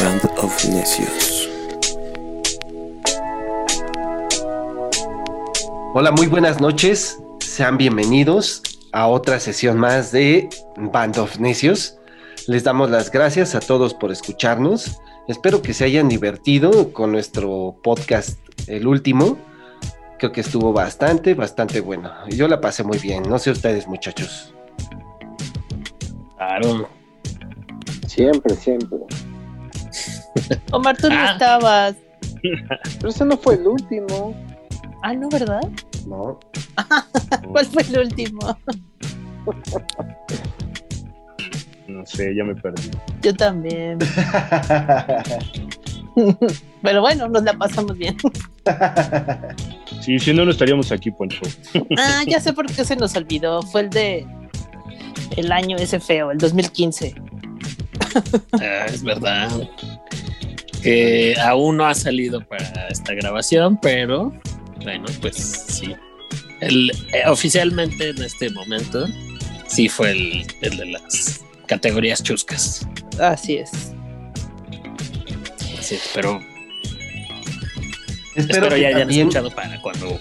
Band of Necios. Hola, muy buenas noches. Sean bienvenidos a otra sesión más de Band of Necios. Les damos las gracias a todos por escucharnos. Espero que se hayan divertido con nuestro podcast, el último. Creo que estuvo bastante, bastante bueno. Yo la pasé muy bien. No sé ustedes, muchachos. Claro. Siempre, siempre. Omar, tú no Ah. estabas. Pero ese no fue el último. Ah, no, ¿verdad? ¿No? ¿Cuál fue el último? No sé, ya me perdí. Yo también. Pero bueno, nos la pasamos bien. Sí, si no, no estaríamos aquí, Poncho. Ah, ya sé por qué se nos olvidó. Fue el de el año ese feo, el 2015. Ah, es verdad. Que aún no ha salido para esta grabación, pero bueno, pues sí. El, eh, oficialmente en este momento sí fue el, el de las categorías chuscas. Así es. Así es, pero Espero, espero ya hayan también- escuchado para cuando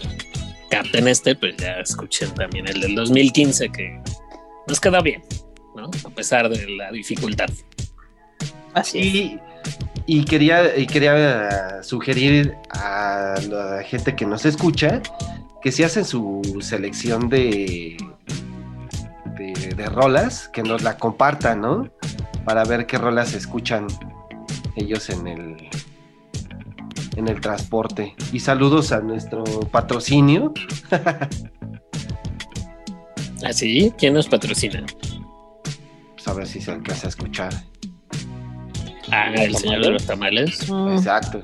capten este, pues ya escuchen también el del 2015 que nos quedó bien, ¿no? A pesar de la dificultad. Así es. Y, y quería, y quería eh, sugerir a la gente que nos escucha que si hacen su selección de, de, de rolas, que nos la compartan, ¿no? Para ver qué rolas escuchan ellos en el en el transporte. Y saludos a nuestro patrocinio. Así, ¿Ah, ¿quién nos patrocina? Pues a ver si se alcanza a escuchar. Ah, el señor de los tamales. Mm, Exacto.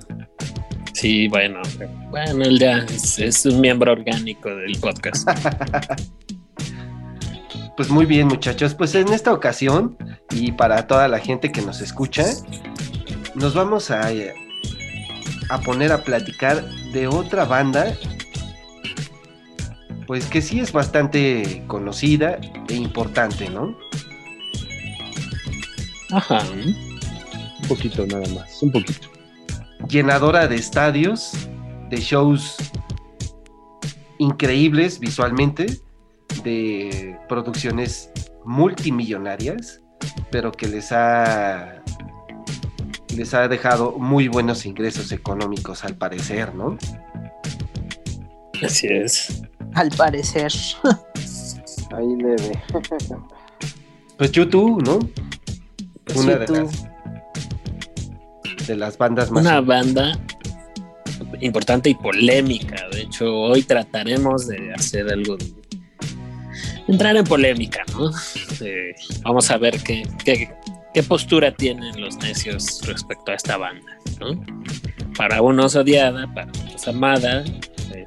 Sí, bueno, bueno, él ya es, es un miembro orgánico del podcast. Pues muy bien, muchachos. Pues en esta ocasión, y para toda la gente que nos escucha, nos vamos a, eh, a poner a platicar de otra banda, pues que sí es bastante conocida e importante, ¿no? Ajá. Un poquito nada más, un poquito. Llenadora de estadios, de shows increíbles visualmente, de producciones multimillonarias, pero que les ha les ha dejado muy buenos ingresos económicos al parecer, ¿no? Así es. Al parecer. Ahí leve. Pues YouTube, ¿no? Pues Una de las, de las bandas más Una banda importante y polémica. De hecho, hoy trataremos de hacer algo de entrar en polémica, ¿no? Eh, vamos a ver qué, qué, qué postura tienen los necios respecto a esta banda, ¿no? Para unos odiada, para otros amada,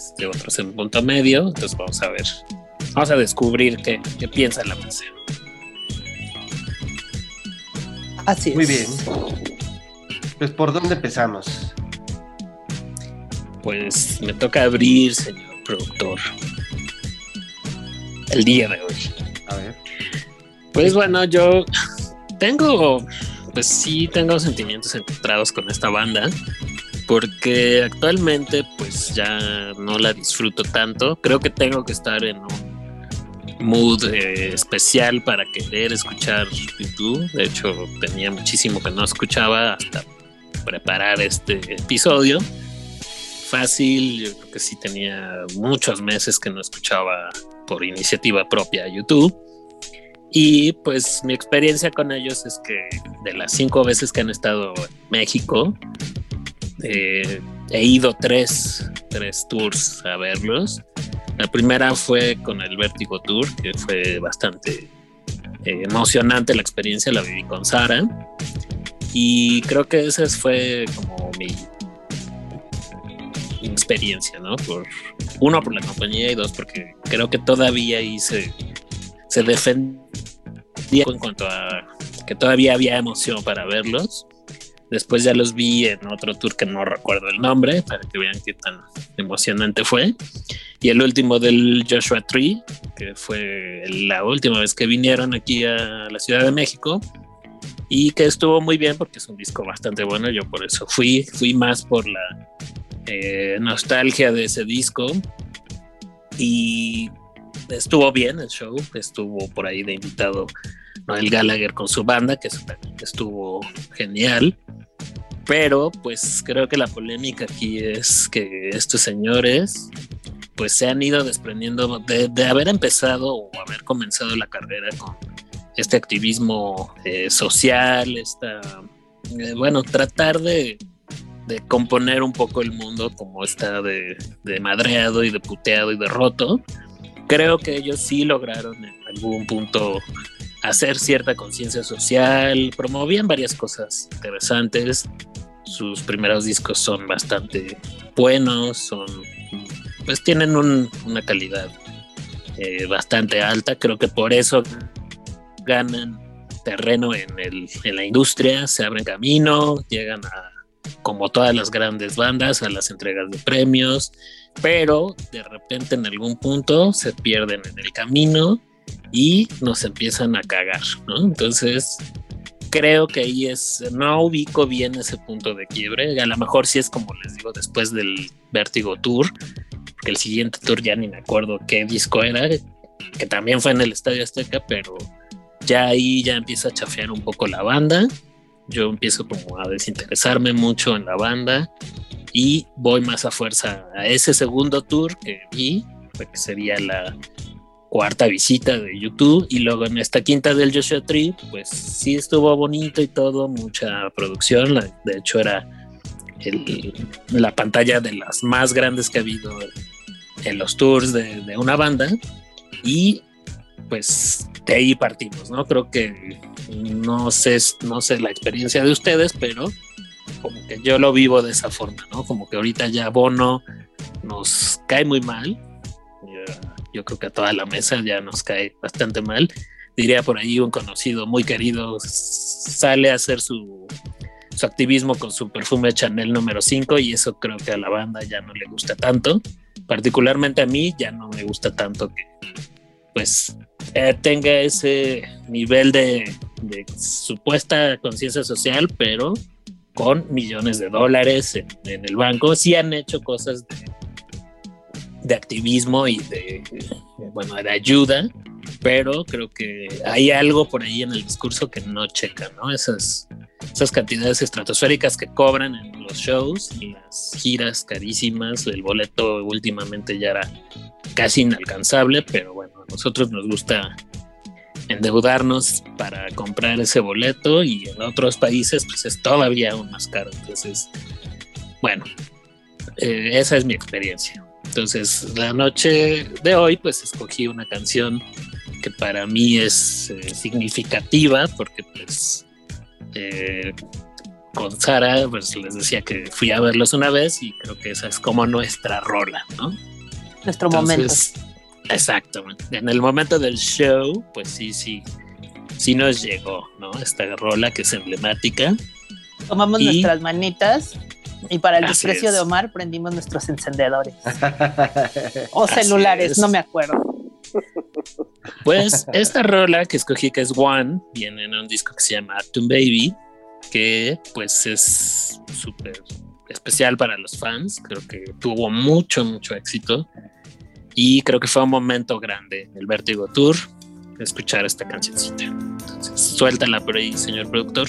este, otros en punto medio. Entonces vamos a ver, vamos a descubrir qué, qué piensa la masa. Así es. Muy bien. Pues por dónde empezamos? Pues me toca abrir, señor productor, el día de hoy. A ver. Pues bueno, yo tengo, pues sí, tengo sentimientos encontrados con esta banda, porque actualmente pues ya no la disfruto tanto. Creo que tengo que estar en un mood eh, especial para querer escuchar YouTube. De hecho, tenía muchísimo que no escuchaba hasta preparar este episodio. Fácil, yo creo que sí tenía muchos meses que no escuchaba por iniciativa propia YouTube. Y pues mi experiencia con ellos es que de las cinco veces que han estado en México, eh, he ido tres, tres tours a verlos. La primera fue con el Vértigo Tour, que fue bastante eh, emocionante la experiencia, la viví con Sara. Y creo que esa fue como mi experiencia, ¿no? Por, uno, por la compañía y dos, porque creo que todavía ahí se, se defendía en cuanto a que todavía había emoción para verlos. Después ya los vi en otro tour que no recuerdo el nombre, para que vean qué tan emocionante fue. Y el último del Joshua Tree, que fue la última vez que vinieron aquí a la Ciudad de México. Y que estuvo muy bien porque es un disco bastante bueno. Yo por eso fui, fui más por la eh, nostalgia de ese disco. Y estuvo bien el show, estuvo por ahí de invitado Noel Gallagher con su banda, que estuvo genial. Pero pues creo que la polémica aquí es que estos señores pues se han ido desprendiendo de, haber empezado o haber comenzado la carrera con este activismo eh, social, esta, eh, bueno, tratar de, de, componer un poco el mundo como está de, de madreado y de puteado y de roto. Creo que ellos sí lograron en algún punto hacer cierta conciencia social, promovían varias cosas interesantes. Sus primeros discos son bastante buenos, son pues tienen una calidad eh, bastante alta. Creo que por eso ganan terreno en, el, en la industria, se abren camino, llegan a, como todas las grandes bandas, a las entregas de premios, pero de repente en algún punto se pierden en el camino y nos empiezan a cagar, ¿no? Entonces, creo que ahí es, no ubico bien ese punto de quiebre, a lo mejor sí es como les digo, después del Vértigo Tour, porque el siguiente tour ya ni me acuerdo qué disco era, que también fue en el Estadio Azteca, pero ya ahí ya empieza a chafear un poco la banda, yo empiezo como a desinteresarme mucho en la banda y voy más a fuerza a ese segundo tour que vi, que sería la cuarta visita de YouTube y luego en esta quinta del Joshua Tree, pues sí estuvo bonito y todo, mucha producción, de hecho era la pantalla de las más grandes que ha habido en los tours de, de, una banda y pues de ahí partimos, ¿no? Creo que no sé, no sé la experiencia de ustedes, pero como que yo lo vivo de esa forma, ¿no? Como que ahorita ya Bono nos cae muy mal yo creo que a toda la mesa ya nos cae bastante mal. Diría por ahí un conocido muy querido sale a hacer su, su activismo con su perfume Chanel número 5 y eso creo que a la banda ya no le gusta tanto. Particularmente a mí ya no me gusta tanto que pues eh, tenga ese nivel de, supuesta conciencia social, pero con millones de dólares en, en, el banco. Sí han hecho cosas de, de activismo y de, bueno, de ayuda, pero creo que hay algo por ahí en el discurso que no checa, ¿no? Esas, esas cantidades estratosféricas que cobran en los shows y las giras carísimas, el boleto últimamente ya era casi inalcanzable, pero bueno, a nosotros nos gusta endeudarnos para comprar ese boleto y en otros países pues es todavía aún más caro. Entonces, bueno, eh, esa es mi experiencia. Entonces, la noche de hoy, pues escogí una canción que para mí es eh, significativa, porque pues eh, con Sara, pues les decía que fui a verlos una vez y creo que esa es como nuestra rola, ¿no? Nuestro momento. Exactamente. En el momento del show, pues sí, sí, sí nos llegó, ¿no? Esta rola que es emblemática. Tomamos nuestras manitas y para el desprecio de Omar prendimos nuestros encendedores. o celulares, no me acuerdo. Pues esta rola que escogí que es One viene en un disco que se llama Atom Baby, que pues es súper especial para los fans. Creo que tuvo mucho, mucho éxito. Y creo que fue un momento grande el Vertigo Tour escuchar esta cancioncita. Entonces, suéltala por ahí, señor productor.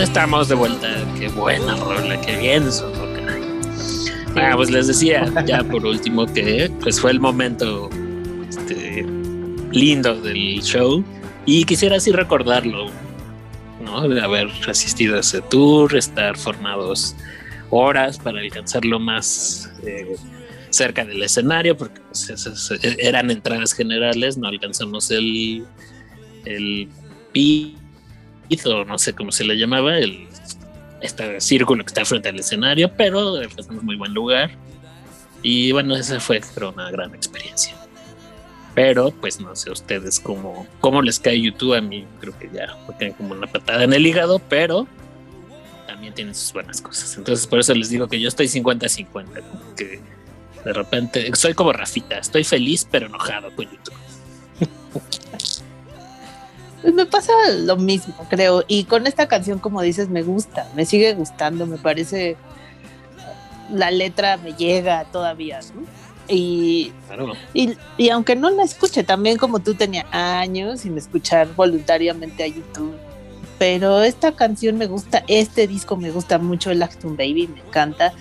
Estamos de vuelta. Qué buena rola, qué bien sonó. Ah, pues les decía ya por último que pues fue el momento este, lindo del show y quisiera así recordarlo, ¿no? De haber asistido a ese tour, estar formados horas para alcanzarlo más eh, cerca del escenario, porque pues, esas eran entradas generales, no alcanzamos el, el piso, no sé cómo se le llamaba, el este círculo que está frente al escenario, pero estamos muy buen lugar. Y bueno, esa fue una gran experiencia. Pero pues no sé ustedes cómo, cómo les cae YouTube. A mí creo que ya me cae como una patada en el hígado, pero también tienen sus buenas cosas. Entonces por eso les digo que yo estoy 50-50. Que de repente soy como Rafita, estoy feliz pero enojado con YouTube. Pues me pasa lo mismo, creo. Y con esta canción, como dices, me gusta, me sigue gustando, me parece. La letra me llega todavía, ¿no? Y, Claro. y, y aunque no la escuche, también como tú tenía años sin escuchar voluntariamente a YouTube. Pero esta canción me gusta, este disco me gusta mucho, el Acton Baby, me encanta.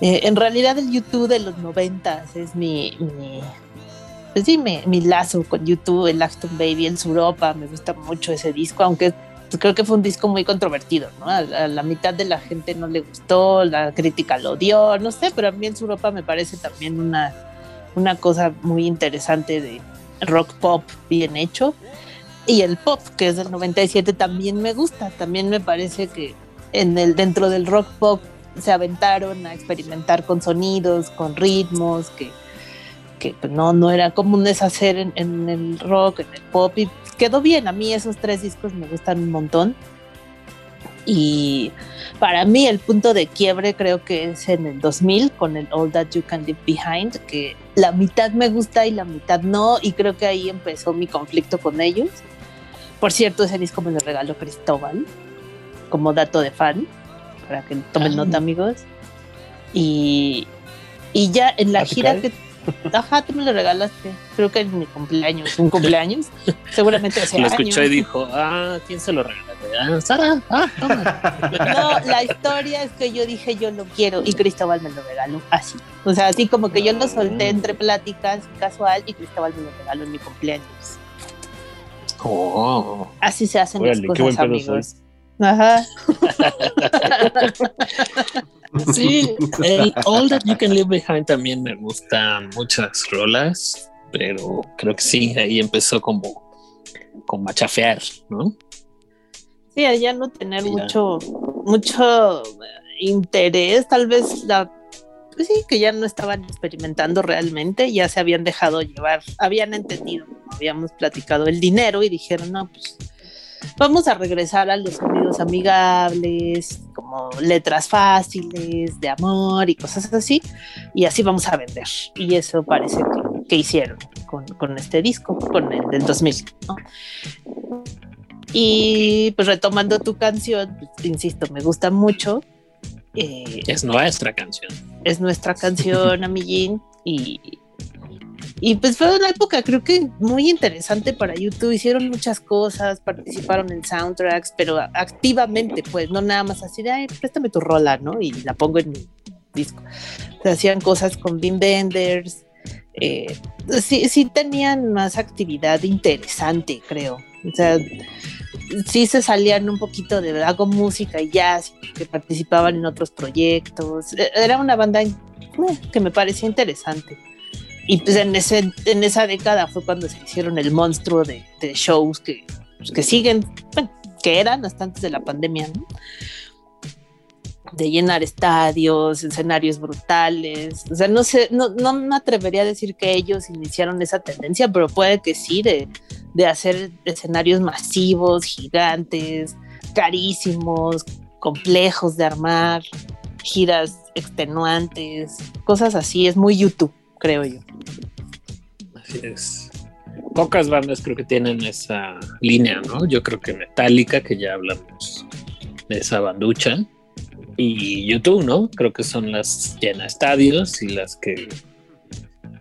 Eh, en realidad el YouTube de los noventas es mi, mi, pues sí, mi, mi lazo con YouTube, el Acton Baby, el Suropa, me gusta mucho ese disco, aunque creo que fue un disco muy controvertido, ¿no? A, a la mitad de la gente no le gustó, la crítica lo odió, no sé, pero a mí el Suropa me parece también una, una cosa muy interesante de rock pop bien hecho. Y el pop, que es del 97, también me gusta, también me parece que en el, dentro del rock pop se aventaron a experimentar con sonidos, con ritmos, que que no, no era comunes hacer en, en, el rock, en el pop, y quedó bien. A mí esos tres discos me gustan un montón. Y para mí el punto de quiebre creo que es en el 2000 con el All That You Can Leave Behind, que la mitad me gusta y la mitad no, y creo que ahí empezó mi conflicto con ellos. Por cierto, ese disco me lo regaló Cristóbal, como dato de fan, para que tomen nota amigos. Y, y ya en la gira que Ajá, tú me lo regalaste. Creo que en mi cumpleaños. Un cumpleaños. Seguramente hace Lo años. escuchó y dijo, ah, ¿quién se lo regalaste? Ah, Sara, ah, toma. No, la historia es que yo dije yo lo quiero y Cristóbal me lo regaló así. O sea, así como que yo lo solté entre pláticas casual y Cristóbal me lo regaló en mi cumpleaños. Oh. Así se hacen Órale, las cosas, amigos. Ajá. Sí, el All That You Can Leave Behind también me gustan muchas rolas, pero creo que sí, ahí empezó como, como a chafear, ¿no? Sí, allá no tener ya. mucho, mucho eh, interés, tal vez la pues sí, que ya no estaban experimentando realmente, ya se habían dejado llevar, habían entendido, habíamos platicado, el dinero y dijeron, no, pues vamos a regresar a los sonidos amigables, como letras fáciles, de amor y cosas así, y así vamos a vender. Y eso parece que, que hicieron con, con este disco, con el del 2000. ¿no? Y pues retomando tu canción, pues, insisto, me gusta mucho. Eh, Es nuestra canción. es nuestra canción, Amillín, y, y pues fue una época creo que muy interesante para YouTube, hicieron muchas cosas, participaron en soundtracks, pero activamente, pues, no nada más así de, ay, préstame tu rola, ¿no? Y la pongo en mi disco. O hacían cosas con Bean Benders, eh, sí, sí tenían más actividad interesante, creo. O sea, sí se salían un poquito de hago música y jazz, que participaban en otros proyectos. E- Era una banda eh, que me parecía interesante. Y pues en, ese, en esa década fue cuando se hicieron el monstruo de, shows que, pues, que siguen, bueno, que eran hasta antes de la pandemia, ¿no? De llenar estadios, escenarios brutales. O sea, no sé, no, no me atrevería a decir que ellos iniciaron esa tendencia, pero puede que sí, de, de hacer escenarios masivos, gigantes, carísimos, complejos de armar. giras extenuantes, cosas así. Es muy YouTube, creo yo. Así es. Pocas bandas creo que tienen esa línea, ¿no? Yo creo que Metallica, que ya hablamos de esa banducha, y YouTube, ¿no? Creo que son las llena estadios y las que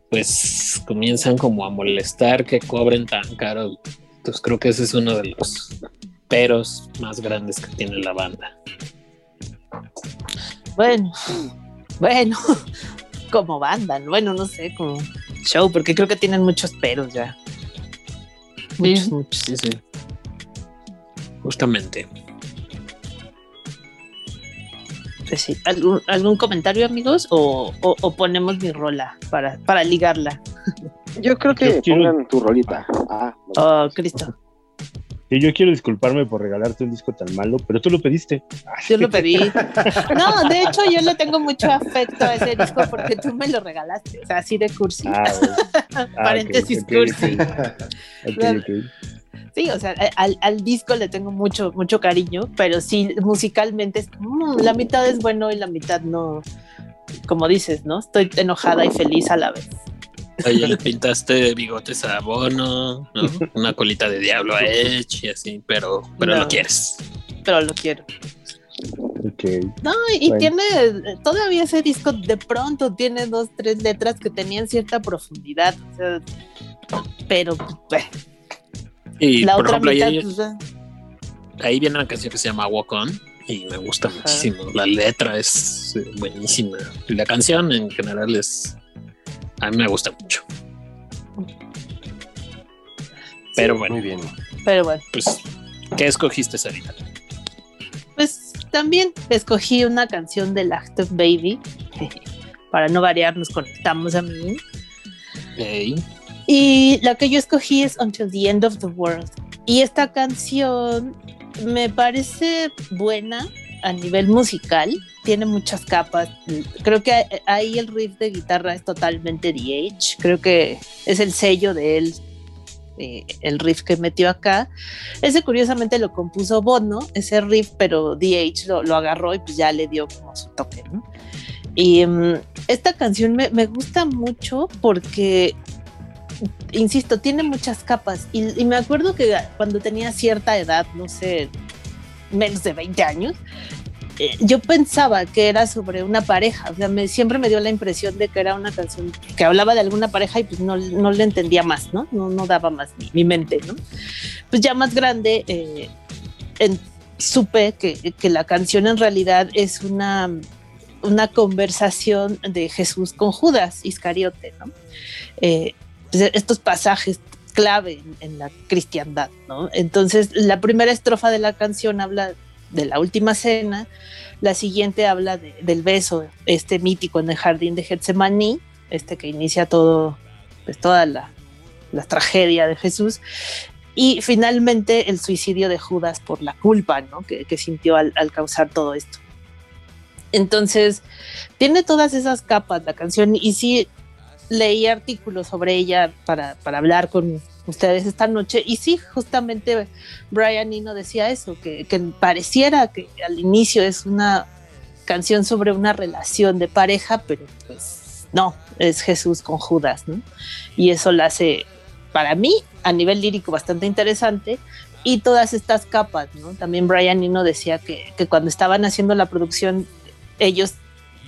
pues comienzan como a molestar que cobren tan caro. Entonces creo que ese es uno de los peros más grandes que tiene la banda. Bueno, bueno, como banda, ¿no? bueno, no sé, como show, porque creo que tienen muchos peros ya. Muchos, muchos. Sí, sí. Justamente. Pues sí. ¿Algún, algún comentario, amigos? O, o- o ponemos mi rola para, para ligarla? Yo creo que Yo quiero- pongan tu rolita. Ah, Oh, Cristo. Y yo quiero disculparme por regalarte un disco tan malo, pero tú lo pediste. Yo lo pedí. No, de hecho, yo le tengo mucho afecto a ese disco porque tú me lo regalaste. O sea, así de cursi. Ah. Ah, Paréntesis cursi. Sí, o sea, al, al disco le tengo mucho, mucho cariño, pero sí, musicalmente es como, mm, la mitad es bueno y la mitad no. Como dices, ¿no? Estoy enojada y feliz a la vez. Oye, le pintaste bigotes a Bono, ¿no? Una colita de diablo a Edge y así, pero, pero No. lo quieres. Pero lo quiero. Ok. No, y Bueno. tiene, todavía ese disco de pronto tiene dos, tres letras que tenían cierta profundidad. o sea, pero bueno, Y la por otra ejemplo, mitad, ahí, pues, ah, ahí viene una canción que se llama Walk On y me gusta muchísimo. La letra es eh, buenísima. Y la canción en general es. A mí me gusta mucho. Pero bueno, Muy bien. pero bueno, pues, ¿qué escogiste, Sarita? pues también escogí una canción de Active Baby. Para no variar, nos conectamos a mí. Y la que yo escogí es Until the End of the World. Y esta canción me parece buena a nivel musical. Tiene muchas capas. Creo que ahí el riff de guitarra es totalmente DH. Creo que es el sello de él, eh, el riff que metió acá. Ese curiosamente lo compuso Bono, ese riff, pero DH lo, lo agarró y pues ya le dio como su toque, ¿no? Y mm, esta canción me, me gusta mucho porque insisto, tiene muchas capas. Y, y me acuerdo que cuando tenía cierta edad, no sé, menos de 20 años, eh, yo pensaba que era sobre una pareja. O sea, me, siempre me dio la impresión de que era una canción que hablaba de alguna pareja y pues no, no le entendía más, ¿no? No, no daba más mi, mi mente, ¿no? Pues ya más grande, eh, en- supe que, que la canción en realidad es una, una conversación de Jesús con Judas Iscariote, ¿no? Eh, pues, estos pasajes clave en, en la cristiandad, ¿no? Entonces, la primera estrofa de la canción habla de la última cena, la siguiente habla de- del beso, este mítico en el jardín de Getsemaní, este que inicia todo, pues toda la, tragedia de Jesús, y finalmente el suicidio de Judas por la culpa, ¿no? Que, que sintió al, al causar todo esto. Entonces, tiene todas esas capas la canción y sí leí artículos sobre ella para, para hablar con ustedes esta noche y sí, justamente Brian Eno decía eso, que, pareciera que al inicio es una canción sobre una relación de pareja, pero pues no, es Jesús con Judas, ¿no? Y eso la hace, para mí, a nivel lírico bastante interesante y todas estas capas, ¿no? También Brian Eno decía que, que cuando estaban haciendo la producción, ellos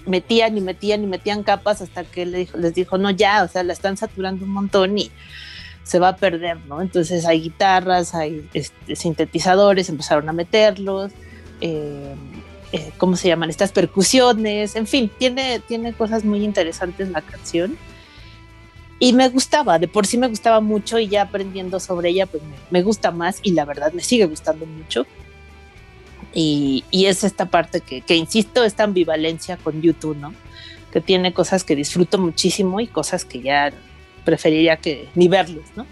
metían y metían y metían capas hasta que le dijo- les dijo, no, ya, o sea, la están saturando un montón y se va a perder, ¿no? Entonces hay guitarras, hay este, sintetizadores, empezaron a meterlos, eh, eh, ¿cómo se llaman? Estas percusiones, en fin, tiene, tiene cosas muy interesantes la canción. Y me gustaba, de por sí me gustaba mucho y ya aprendiendo sobre ella, pues me, me gusta más y la verdad me sigue gustando mucho. Y, y es esta parte que, que, insisto, esta ambivalencia con YouTube, ¿no? Que tiene cosas que disfruto muchísimo y cosas que ya preferiría que ni verlos, ¿no?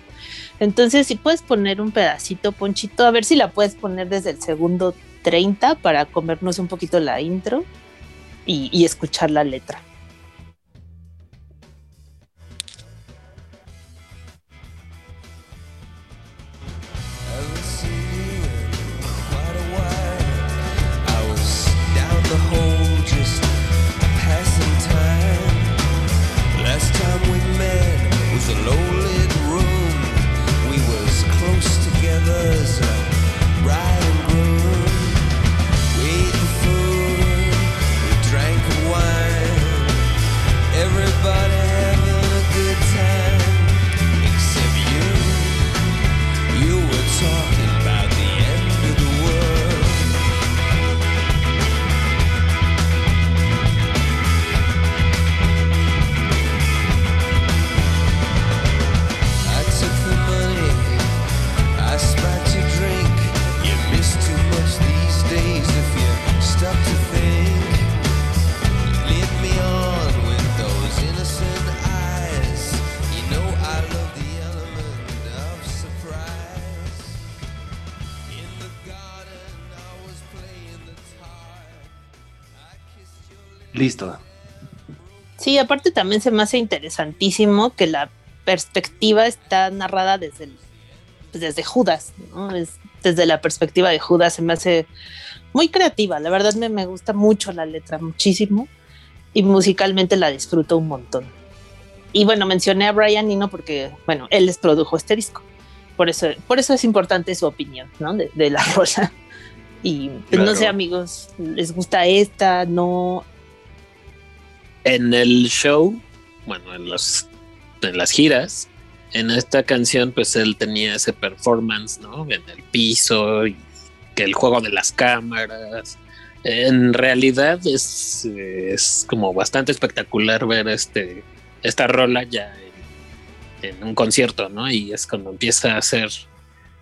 Entonces, si puedes poner un pedacito, Ponchito, a ver si la puedes poner desde el segundo 30 para comernos un poquito la intro y, y escuchar la letra. Listo. Sí, aparte también se me hace interesantísimo que la perspectiva está narrada desde, el- pues, desde Judas, ¿no? Es- desde la perspectiva de Judas se me hace muy creativa. La verdad me, me gusta mucho la letra, muchísimo. Y musicalmente la disfruto un montón. Y bueno, mencioné a Brian Eno porque, bueno, él les produjo este disco. Por eso, por eso es importante su opinión, ¿no? De, de la rola. Y pues, no sé, amigos, ¿les gusta esta? No. En el show, bueno, en, los, en las giras, en esta canción, pues él tenía ese performance, ¿no? En el piso que el juego de las cámaras. En realidad es, es como bastante espectacular ver este, esta rola ya en, en un concierto, ¿no? Y es cuando empieza a hacer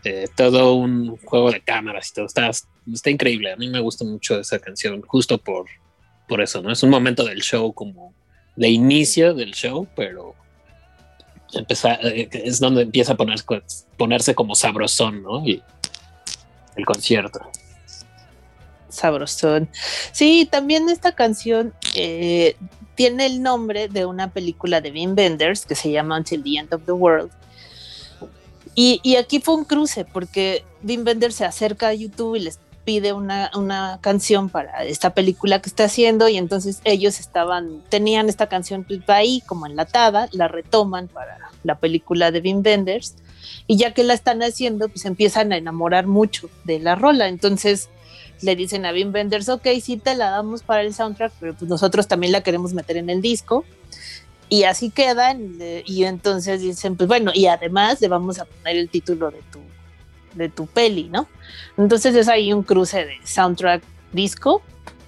eh, todo un juego de cámaras y todo. Está, está increíble. A mí me gusta mucho esa canción, justo por, por eso, ¿no? Es un momento del show como de inicio del show, pero empezar, eh, es donde empieza a poner, ponerse como sabrosón, ¿no? Y el concierto. Sabrosón. Sí, también esta canción eh, tiene el nombre de una película de Wim Wenders que se llama Until the End of the World. Y, y aquí fue un cruce porque Wim Wenders se acerca a YouTube y les pide una, una canción para esta película que está haciendo y entonces ellos estaban, tenían esta canción pues, ahí como enlatada, la retoman para la película de Wim Wenders y ya que la están haciendo pues empiezan a enamorar mucho de la rola, entonces le dicen a Wim Wenders, ok, sí te la damos para el soundtrack, pero pues nosotros también la queremos meter en el disco. Y así quedan, eh, y entonces dicen, pues bueno, y además le vamos a poner el título de tu, de tu peli, ¿no? Entonces es ahí un cruce de soundtrack disco,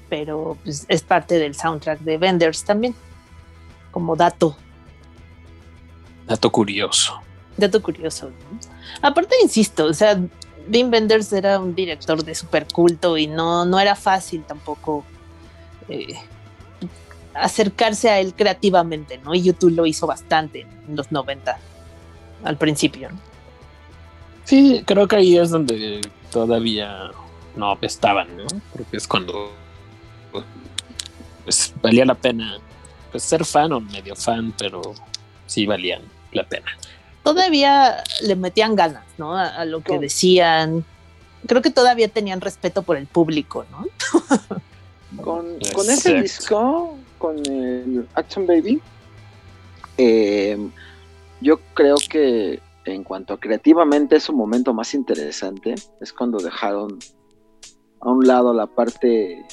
pero pues es parte del soundtrack de Wenders también, como dato, Dato curioso. dato curioso. ¿no? Aparte, insisto, o sea, Wim Wenders era un director de super culto y no, no era fácil tampoco eh, acercarse a él creativamente, ¿no? Y YouTube lo hizo bastante en los 90, al principio. ¿no? Sí, creo que ahí es donde todavía no apestaban, ¿no? Porque es cuando pues valía la pena pues ser fan o medio fan, pero sí valían la pena. Todavía le metían ganas, ¿no? A, a lo que Claro. decían. Creo que todavía tenían respeto por el público, ¿no? Con ese disco, con el Action Baby, eh, yo creo que en cuanto a creativamente es su momento más interesante. Es cuando dejaron a un lado la parte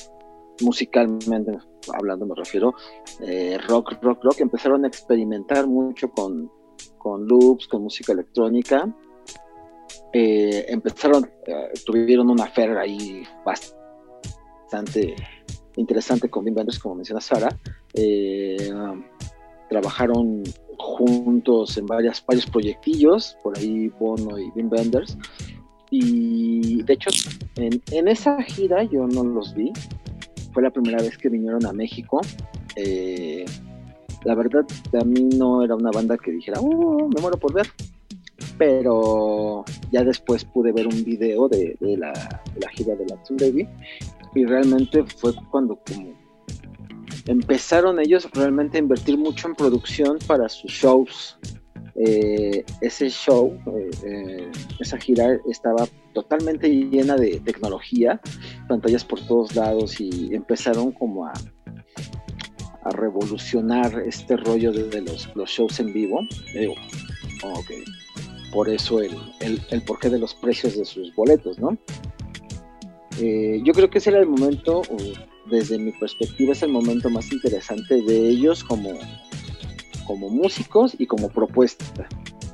musicalmente hablando, me refiero, eh, rock, rock, rock. Empezaron a experimentar mucho con, con loops, con música electrónica. Eh, empezaron, eh, tuvieron una fer ahí bastante interesante con Wim como menciona Sara. Eh, trabajaron juntos en varias, varios proyectillos, por ahí Bono y Wim Wenders. Y de hecho, en, en esa gira yo no los vi. Fue la primera vez que vinieron a México. Eh, la verdad, a mí no era una banda que dijera, "Uh, me muero por ver. Pero ya después pude ver un video de, la, gira de la Baby y realmente fue cuando como empezaron ellos realmente a invertir mucho en producción para sus shows. Eh, ese show, eh, eh, esa gira estaba totalmente llena de tecnología, pantallas por todos lados y empezaron como a, revolucionar este rollo de, los, shows en vivo. Por eso el, el, el porqué de los precios de sus boletos, ¿no? Yo creo que ese era el momento, desde mi perspectiva, es el momento más interesante de ellos como, como músicos y como propuesta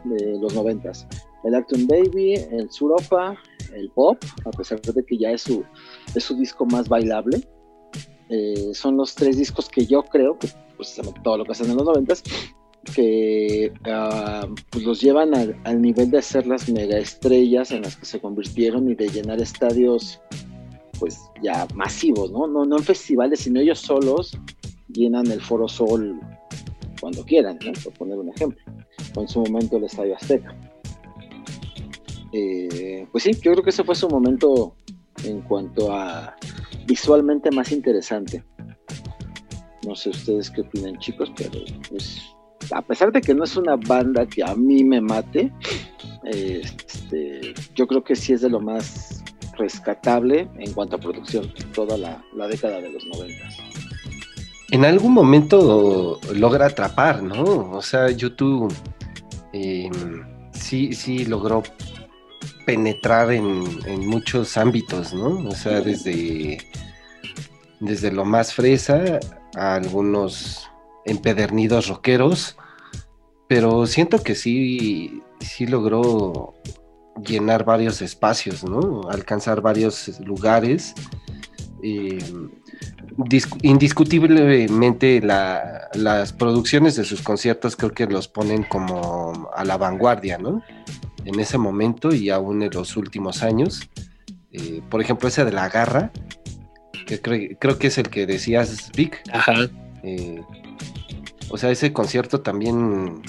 de los noventas. El Acton Baby, el Suropa, el Pop, a pesar de que ya es su, es su disco más bailable. Eh, son los tres discos que yo creo, que precisamente todo lo que hacen en los noventas, que uh, pues los llevan al, al, nivel de ser las mega estrellas en las que se convirtieron y de llenar estadios pues ya masivos, ¿no? No, no en festivales, sino ellos solos llenan el Foro Sol cuando quieran. Por poner un ejemplo. O en su momento el Estadio Azteca. Eh, pues sí, yo creo que ese fue su momento en cuanto a visualmente más interesante. No sé ustedes qué opinan, chicos, pero pues, a pesar de que no es una banda que a mí me mate, este, yo creo que sí es de lo más rescatable en cuanto a producción, toda la, la década de los noventas. En algún momento logra atrapar, ¿no? O sea, YouTube eh, sí, sí logró penetrar en, en muchos ámbitos, ¿no? O sea, desde, desde lo más fresa a algunos empedernidos rockeros, pero siento que sí, sí logró llenar varios espacios, ¿no? Alcanzar varios lugares. Eh, dis- indiscutiblemente la- las producciones de sus conciertos creo que los ponen como a la vanguardia, ¿no? En ese momento y aún en los últimos años. Eh, por ejemplo, ese de la garra, que creo, creo que es el que decías, Vic. Ajá. Eh, o sea, ese concierto también,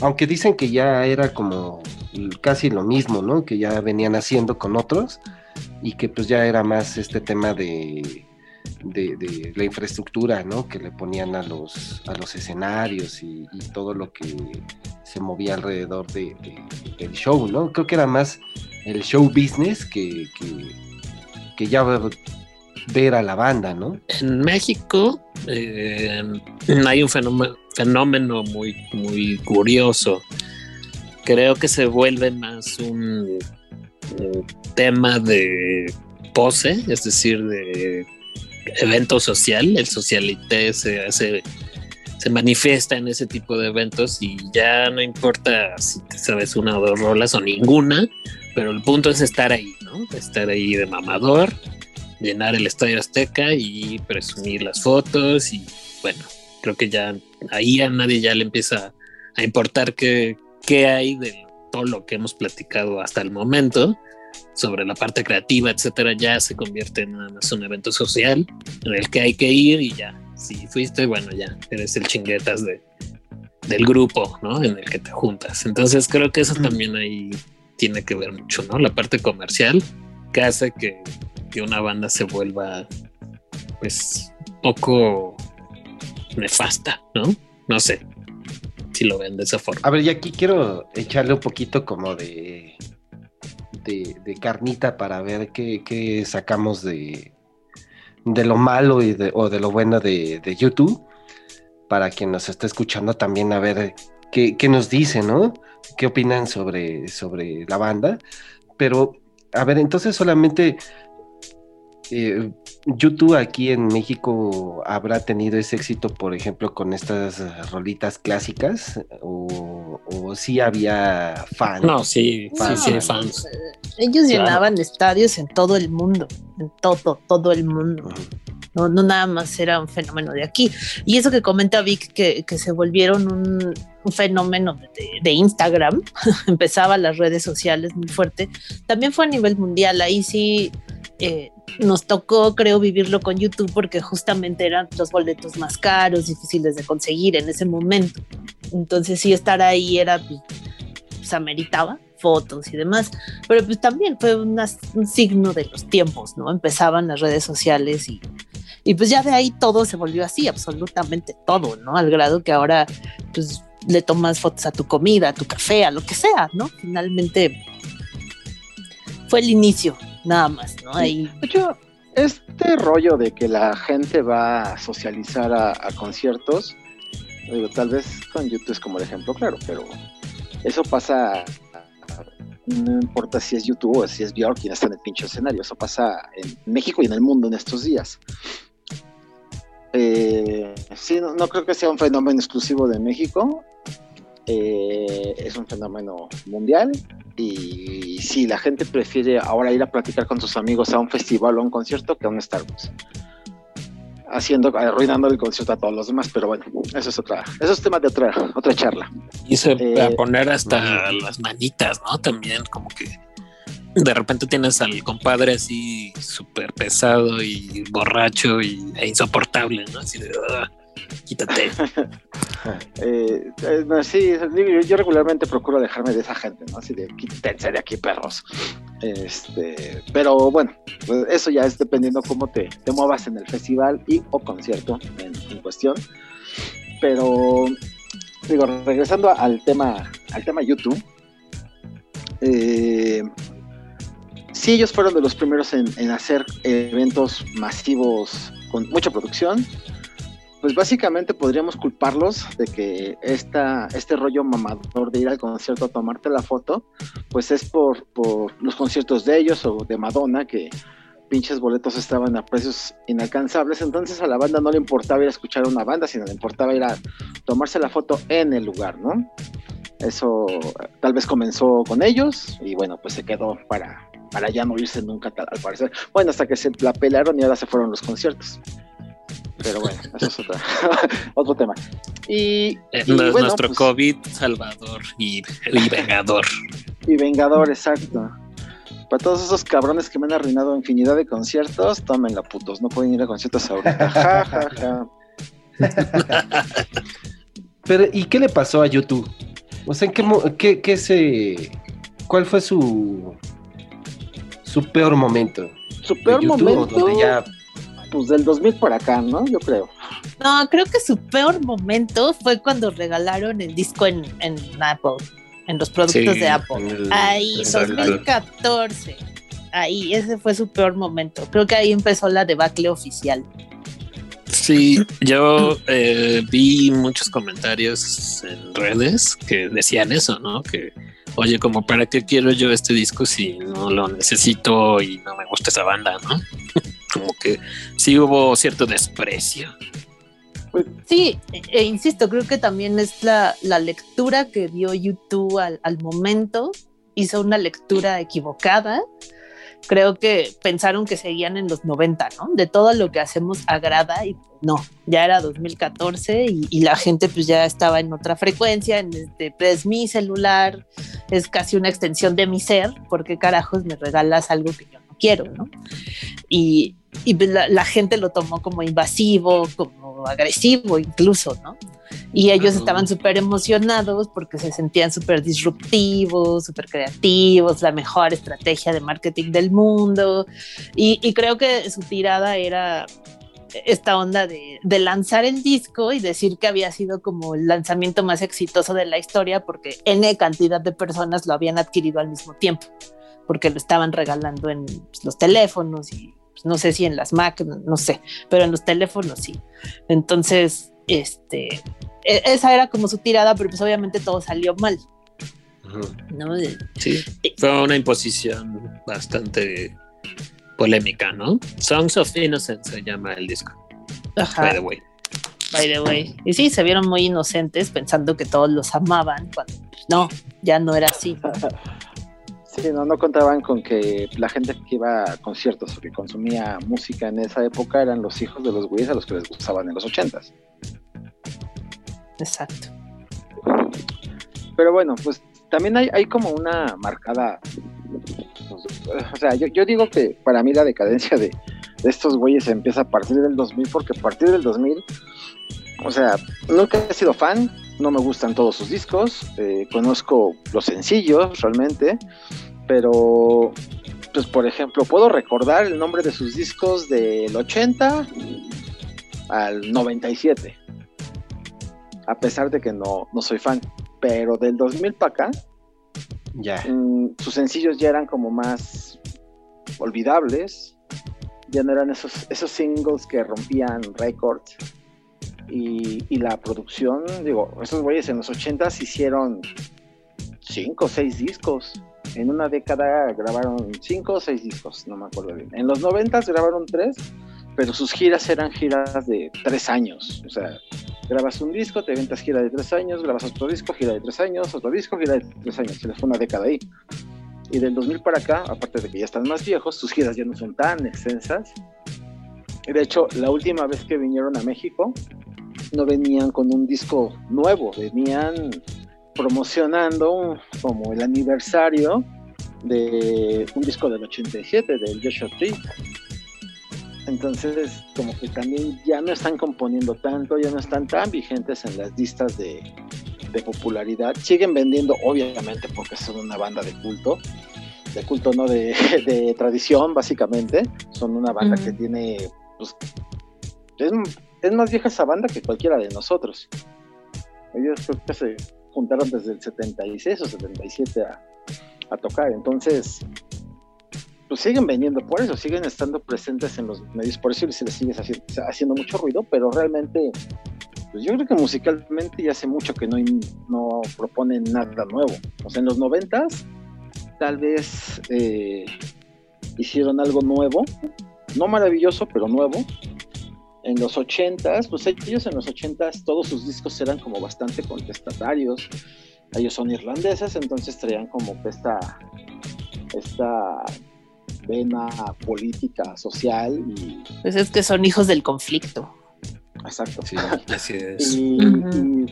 aunque dicen que ya era como casi lo mismo, ¿no? Que ya venían haciendo con otros y que pues ya era más este tema de, de, la infraestructura, ¿no? Que le ponían a los, a los escenarios y, todo lo que se movía alrededor de, de- del show, ¿no? Creo que era más el show business que, que, ya ver a la banda, ¿no? En México eh, hay un fenómeno, fenómeno muy, muy curioso. Creo que se vuelve más un, tema de pose, es decir, de evento social. El socialité se hace, se manifiesta en ese tipo de eventos y ya no importa si te sabes una o dos rolas o ninguna, pero el punto es estar ahí, ¿no? Estar ahí de mamador llenar el Estadio Azteca y presumir las fotos y bueno, creo que ya ahí a nadie ya le empieza a importar qué, qué hay de todo lo que hemos platicado hasta el momento sobre la parte creativa, etcétera, ya se convierte en nada más un evento social en el que hay que ir y ya, si fuiste, bueno, ya eres el chinguetas de, del grupo, ¿no? En el que te juntas. Entonces creo que eso también ahí tiene que ver mucho, ¿no? La parte comercial que hace que, que una banda se vuelva, pues, poco nefasta, ¿no? No sé si lo ven de esa forma. A ver, y aquí quiero echarle un poquito como de, de, carnita para ver qué, qué sacamos de, de lo malo y de, o de lo bueno de, de YouTube, para quien nos está escuchando también a ver qué, qué nos dice, ¿no? ¿Qué opinan sobre, sobre la banda? Pero, a ver, entonces solamente eh, YouTube aquí en México habrá tenido ese éxito, por ejemplo, con estas eh, rolitas clásicas, o, o sí había fans. No, sí, sí, Fans. sí, fans. Ellos Claro. llenaban estadios en todo el mundo, en todo, todo el mundo. No, no nada más era un fenómeno de aquí. Y eso que comenta Vic, que, que se volvieron un, un fenómeno de, de Instagram, empezaba las redes sociales muy fuerte, también fue a nivel mundial. Ahí sí eh, nos tocó, creo, vivirlo con YouTube porque justamente eran los boletos más caros, difíciles de conseguir en ese momento. Entonces sí, estar ahí era, pues, pues, ameritaba fotos y demás, pero pues también fue un signo de los tiempos, ¿no? Empezaban las redes sociales y, y pues ya de ahí todo se volvió así, absolutamente todo, ¿no? Al grado que ahora pues le tomas fotos a tu comida, a tu café, a lo que sea, ¿no? Finalmente fue el inicio, nada más, ¿no? Ahí De hecho, este rollo de que la gente va a socializar a, a conciertos, digo, tal vez con YouTube es como el ejemplo claro, pero eso pasa, no importa si es YouTube o si es Björk quien está en el pinche escenario, eso pasa en México y en el mundo en estos días. Eh, sí, no, no creo que sea un fenómeno exclusivo de México, eh, es un fenómeno mundial y sí, la gente prefiere ahora ir a platicar con sus amigos a un festival o a un concierto que a un Starbucks. Haciendo, arruinando el concierto a todos los demás, pero bueno, eso es otra, eso es tema de otra, otra charla. Y se Eh, a poner hasta las manitas, ¿no? También como que de repente tienes al compadre así súper pesado y borracho y, e insoportable, ¿no? Así de, "Ah", Quítate. Eh, sí, yo regularmente procuro alejarme de esa gente, ¿no? Así de quítense de aquí, perros. Este, pero bueno, pues eso ya es dependiendo cómo te, te muevas en el festival y o concierto en, cuestión. Pero digo, regresando al tema, al tema YouTube, eh, sí ellos fueron de los primeros en hacer eventos masivos con mucha producción. Pues básicamente podríamos culparlos de que esta, este rollo mamador de ir al concierto a tomarte la foto, pues es por, los conciertos de ellos o de Madonna, que pinches boletos estaban a precios inalcanzables, entonces a la banda no le importaba ir a escuchar a una banda, sino le importaba ir a tomarse la foto en el lugar, ¿no? Eso tal vez comenzó con ellos y bueno, pues se quedó para, para ya no irse nunca, tal- al parecer. Bueno, hasta que se la pelaron y ahora se fueron los conciertos. Pero bueno, eso es otra- otro tema. Y, Eh, y no es bueno, nuestro pues, COVID salvador y, y vengador. Y Vengador, exacto. Para todos esos cabrones que me han arruinado infinidad de conciertos, tómenla, putos. No pueden ir a conciertos ahorita. Ja, ja, ja. Pero, ¿y qué le pasó a YouTube? O sea, ¿en qué, mo- qué, qué se, ¿cuál fue su, su peor momento? Su peor YouTube, momento, donde ya pues del 2000 por acá, ¿no? Yo creo. No, creo que su peor momento fue cuando regalaron el disco en, en Apple, en los productos Sí, de Apple. en el- Ahí, exacto. 2014. Ahí, ese fue su peor momento. Creo que ahí empezó la debacle oficial. Sí, yo eh, vi muchos comentarios en redes que decían eso, ¿no? Que, oye, como para qué quiero yo este disco si no lo necesito y no me gusta esa banda, ¿no? como que sí hubo cierto desprecio. Sí, e, e insisto, creo que también es la, la lectura que dio YouTube al, al momento. Hizo una lectura equivocada. Creo que pensaron que seguían en los 90, ¿no? De todo lo que hacemos agrada y no, ya era 2014 y, y la gente pues ya estaba en otra frecuencia, en este, pues mi celular es casi una extensión de mi ser, porque carajos me regalas algo que yo no quiero, ¿no? Y, y pues la, la gente lo tomó como invasivo, como agresivo incluso, ¿no? Y ellos estaban súper emocionados porque se sentían súper disruptivos, súper creativos, la mejor estrategia de marketing del mundo. Y, y creo que su tirada era esta onda de, de lanzar el disco y decir que había sido como el lanzamiento más exitoso de la historia porque N cantidad de personas lo habían adquirido al mismo tiempo, porque lo estaban regalando en pues, los teléfonos y pues, no sé si en las Mac, no, sé, pero en los teléfonos sí. Entonces, este, e- esa era como su tirada, pero pues obviamente todo salió mal. ¿no? Sí, fue una imposición bastante polémica, ¿no? Songs of Innocence se llama el disco, Ajá. by the way. by the way. Y sí, se vieron muy inocentes pensando que todos los amaban, cuando pues, no, ya no era así. Sí, no, no contaban con que la gente que iba a conciertos o que consumía música en esa época eran los hijos de los güeyes a los que les gustaban en los ochentas. Exacto. Pero bueno, pues también hay, hay como una marcada. O sea, yo, digo que para mí la decadencia de, de estos güeyes empieza a partir del 2000, porque a partir del 2000, o sea, nunca he sido fan, no me gustan todos sus discos, eh, conozco los sencillos realmente, pero, pues por ejemplo, puedo recordar el nombre de sus discos del 80 al 97, a pesar de que no, no soy fan pero del 2000 para acá, Ya. mm, sus sencillos ya eran como más olvidables, ya no eran esos, esos singles que rompían récords. Y, y la producción, digo, esos güeyes en los 80s hicieron cinco o seis discos. En una década grabaron cinco o seis discos, no me acuerdo bien. En los 90s grabaron tres, pero sus giras eran giras de tres años. O sea, grabas un disco, te ventas gira de tres años, grabas otro disco, gira de tres años, otro disco, gira de tres años. Se les fue una década ahí. Y del 2000 para acá, aparte de que ya están más viejos, sus giras ya no son tan extensas. De hecho, la última vez que vinieron a México, no venían con un disco nuevo, venían promocionando como el aniversario de un disco del 87, del Joshua Tree. Entonces, como que también ya no están componiendo tanto, ya no están tan vigentes en las listas de, de popularidad. Siguen vendiendo, obviamente, porque son una banda de culto, de culto no de, de tradición, básicamente. Son una banda que tiene, pues, es, es más vieja esa banda que cualquiera de nosotros. Ellos creo que se juntaron desde el 76 o 77 a, a tocar. Entonces, pues siguen vendiendo por eso, siguen estando presentes en los medios, por eso se les sigue haci- haciendo mucho ruido, pero realmente, pues yo creo que musicalmente ya hace mucho que no, no proponen nada nuevo. O sea, en los noventas, tal vez eh, hicieron algo nuevo, no maravilloso, pero nuevo. En los ochentas, pues ellos en los ochentas todos sus discos eran como bastante contestatarios. Ellos son irlandeses, entonces traían como esta, esta vena política, social y Pues es que son hijos del conflicto. exacto. Sí, así es. Y,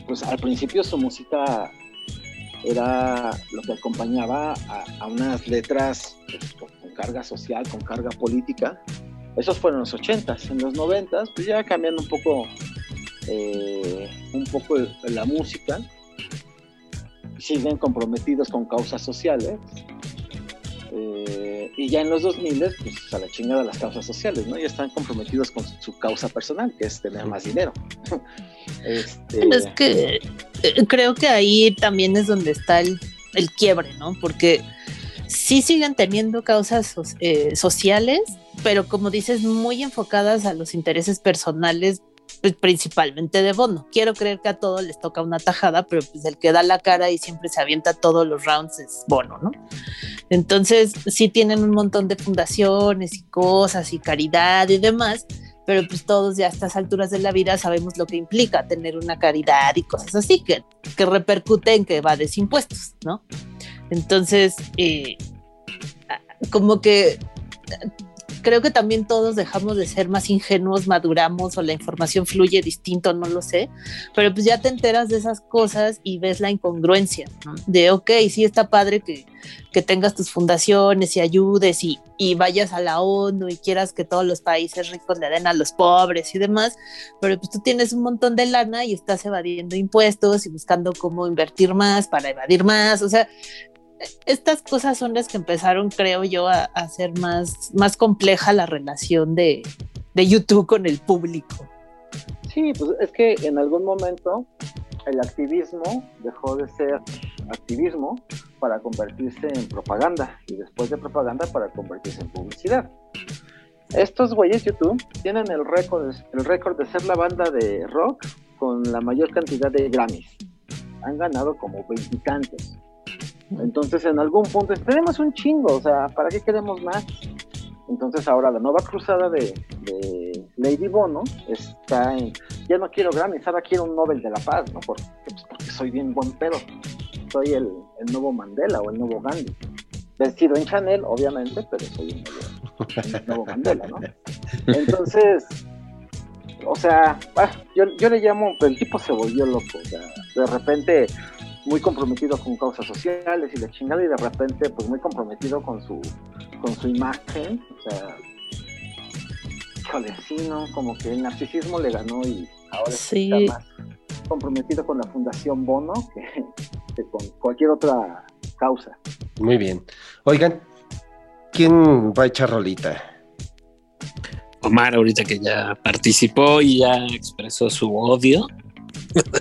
pues al principio su música era lo que acompañaba a, a unas letras pues, con, con carga social, con carga política. Esos fueron los ochentas. En los noventas, pues ya cambiando un poco, eh, un poco la música. Siguen comprometidos con causas sociales. Eh, y ya en los 2000, pues a la chingada las causas sociales, ¿no? Ya están comprometidos con su causa personal, que es tener más dinero. este, Es que eh, creo que ahí también es donde está el, quiebre, ¿no? Porque sí siguen teniendo causas eh, sociales, pero como dices, muy enfocadas a los intereses personales, pues, principalmente de Bono. Quiero creer que a todos les toca una tajada, pero pues el que da la cara y siempre se avienta todos los rounds es Bono, ¿no? Entonces, sí tienen un montón de fundaciones y cosas y caridad y demás, pero pues todos ya a estas alturas de la vida sabemos lo que implica tener una caridad y cosas así, que, que repercute en que evades impuestos, ¿no? Entonces, eh, como que creo que también todos dejamos de ser más ingenuos, maduramos o la información fluye distinto, no lo sé, pero pues ya te enteras de esas cosas y ves la incongruencia. De, ok, sí está padre que, que tengas tus fundaciones y ayudes y, y vayas a la ONU y quieras que todos los países ricos le den a los pobres y demás, pero pues tú tienes un montón de lana y estás evadiendo impuestos y buscando cómo invertir más para evadir más, o sea, estas cosas son las que empezaron, creo yo, a, hacer más, más compleja la relación de, de YouTube con el público. Sí, pues es que en algún momento el activismo dejó de ser activismo para convertirse en propaganda y después de propaganda para convertirse en publicidad. Estos güeyes YouTube tienen el récord, el récord de ser la banda de rock con la mayor cantidad de Grammys. Han ganado como veintitantos. Entonces en algún punto tenemos un chingo, o sea, ¿para qué queremos más? Entonces ahora la nueva cruzada de, Lady Bono está en, ya no quiero Grammys, ahora quiero un Nobel de la Paz, ¿no? Porque, pues, porque soy bien buen pedo. Soy el, el nuevo Mandela o el nuevo Gandhi. Vestido en Chanel, obviamente, pero soy el nuevo, nuevo Mandela, ¿no? Entonces, o sea, ah, yo, yo le llamo, el tipo se volvió loco, o sea, de repente muy comprometido con causas sociales y la chingada y de repente pues muy comprometido con su con su imagen, o sea, híjole, sí, ¿no? Como que el narcisismo le ganó y ahora Sí. está más comprometido con la Fundación Bono que, que con cualquier otra causa. Muy bien. Oigan, ¿quién va a echar rolita? Omar, ahorita que ya participó y ya expresó su odio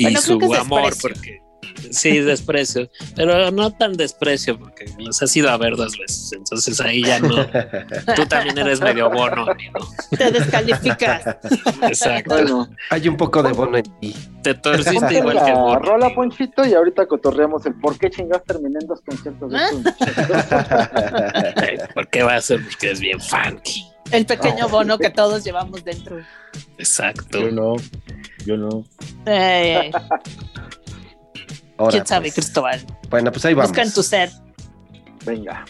y Bueno, creo su que es amor, porque sí, desprecio, pero no tan desprecio porque los has ido a ver dos veces, entonces ahí ya no. Tú también eres medio bono, amigo. Te descalificas. Exacto. Bueno, Hay un poco de bono en ti. Te torciste igual que el la bono. rola. Ponchito y ahorita cotorreamos el por qué chingados terminé en dos conciertos de Ay, ¿Por qué va a ser? Porque es bien funky. El pequeño bono que todos llevamos dentro. Exacto. Yo no, yo no. Eh, Ahora, ¿Quién sabe, pues. Cristóbal? Bueno, pues ahí vamos. Busca en tu ser. Venga.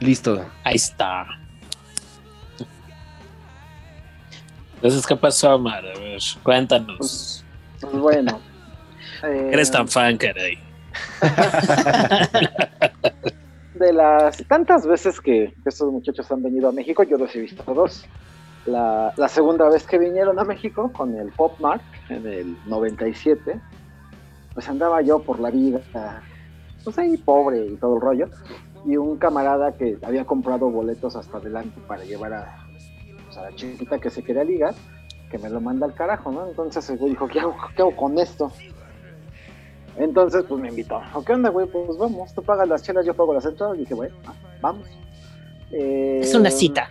Listo. Ahí está. Entonces, ¿qué pasó, Omar? A ver, cuéntanos. Pues bueno. eh, Eres tan fan, caray. de las tantas veces que estos muchachos han venido a México, yo los he visto dos. La, la segunda vez que vinieron a México con el Pop Mart en el 97, pues andaba yo por la vida, pues ahí pobre y todo el rollo, y un camarada que había comprado boletos hasta adelante para llevar a, pues, a la chiquita que se quería ligar, que me lo manda al carajo, ¿no? Entonces el güey dijo, ¿qué hago, qué hago con esto? Entonces, pues me invitó. ¿Qué onda, güey? Pues vamos, tú pagas las chelas, yo pago las entradas. Y dije, güey, ah, vamos. Eh, Es una cita.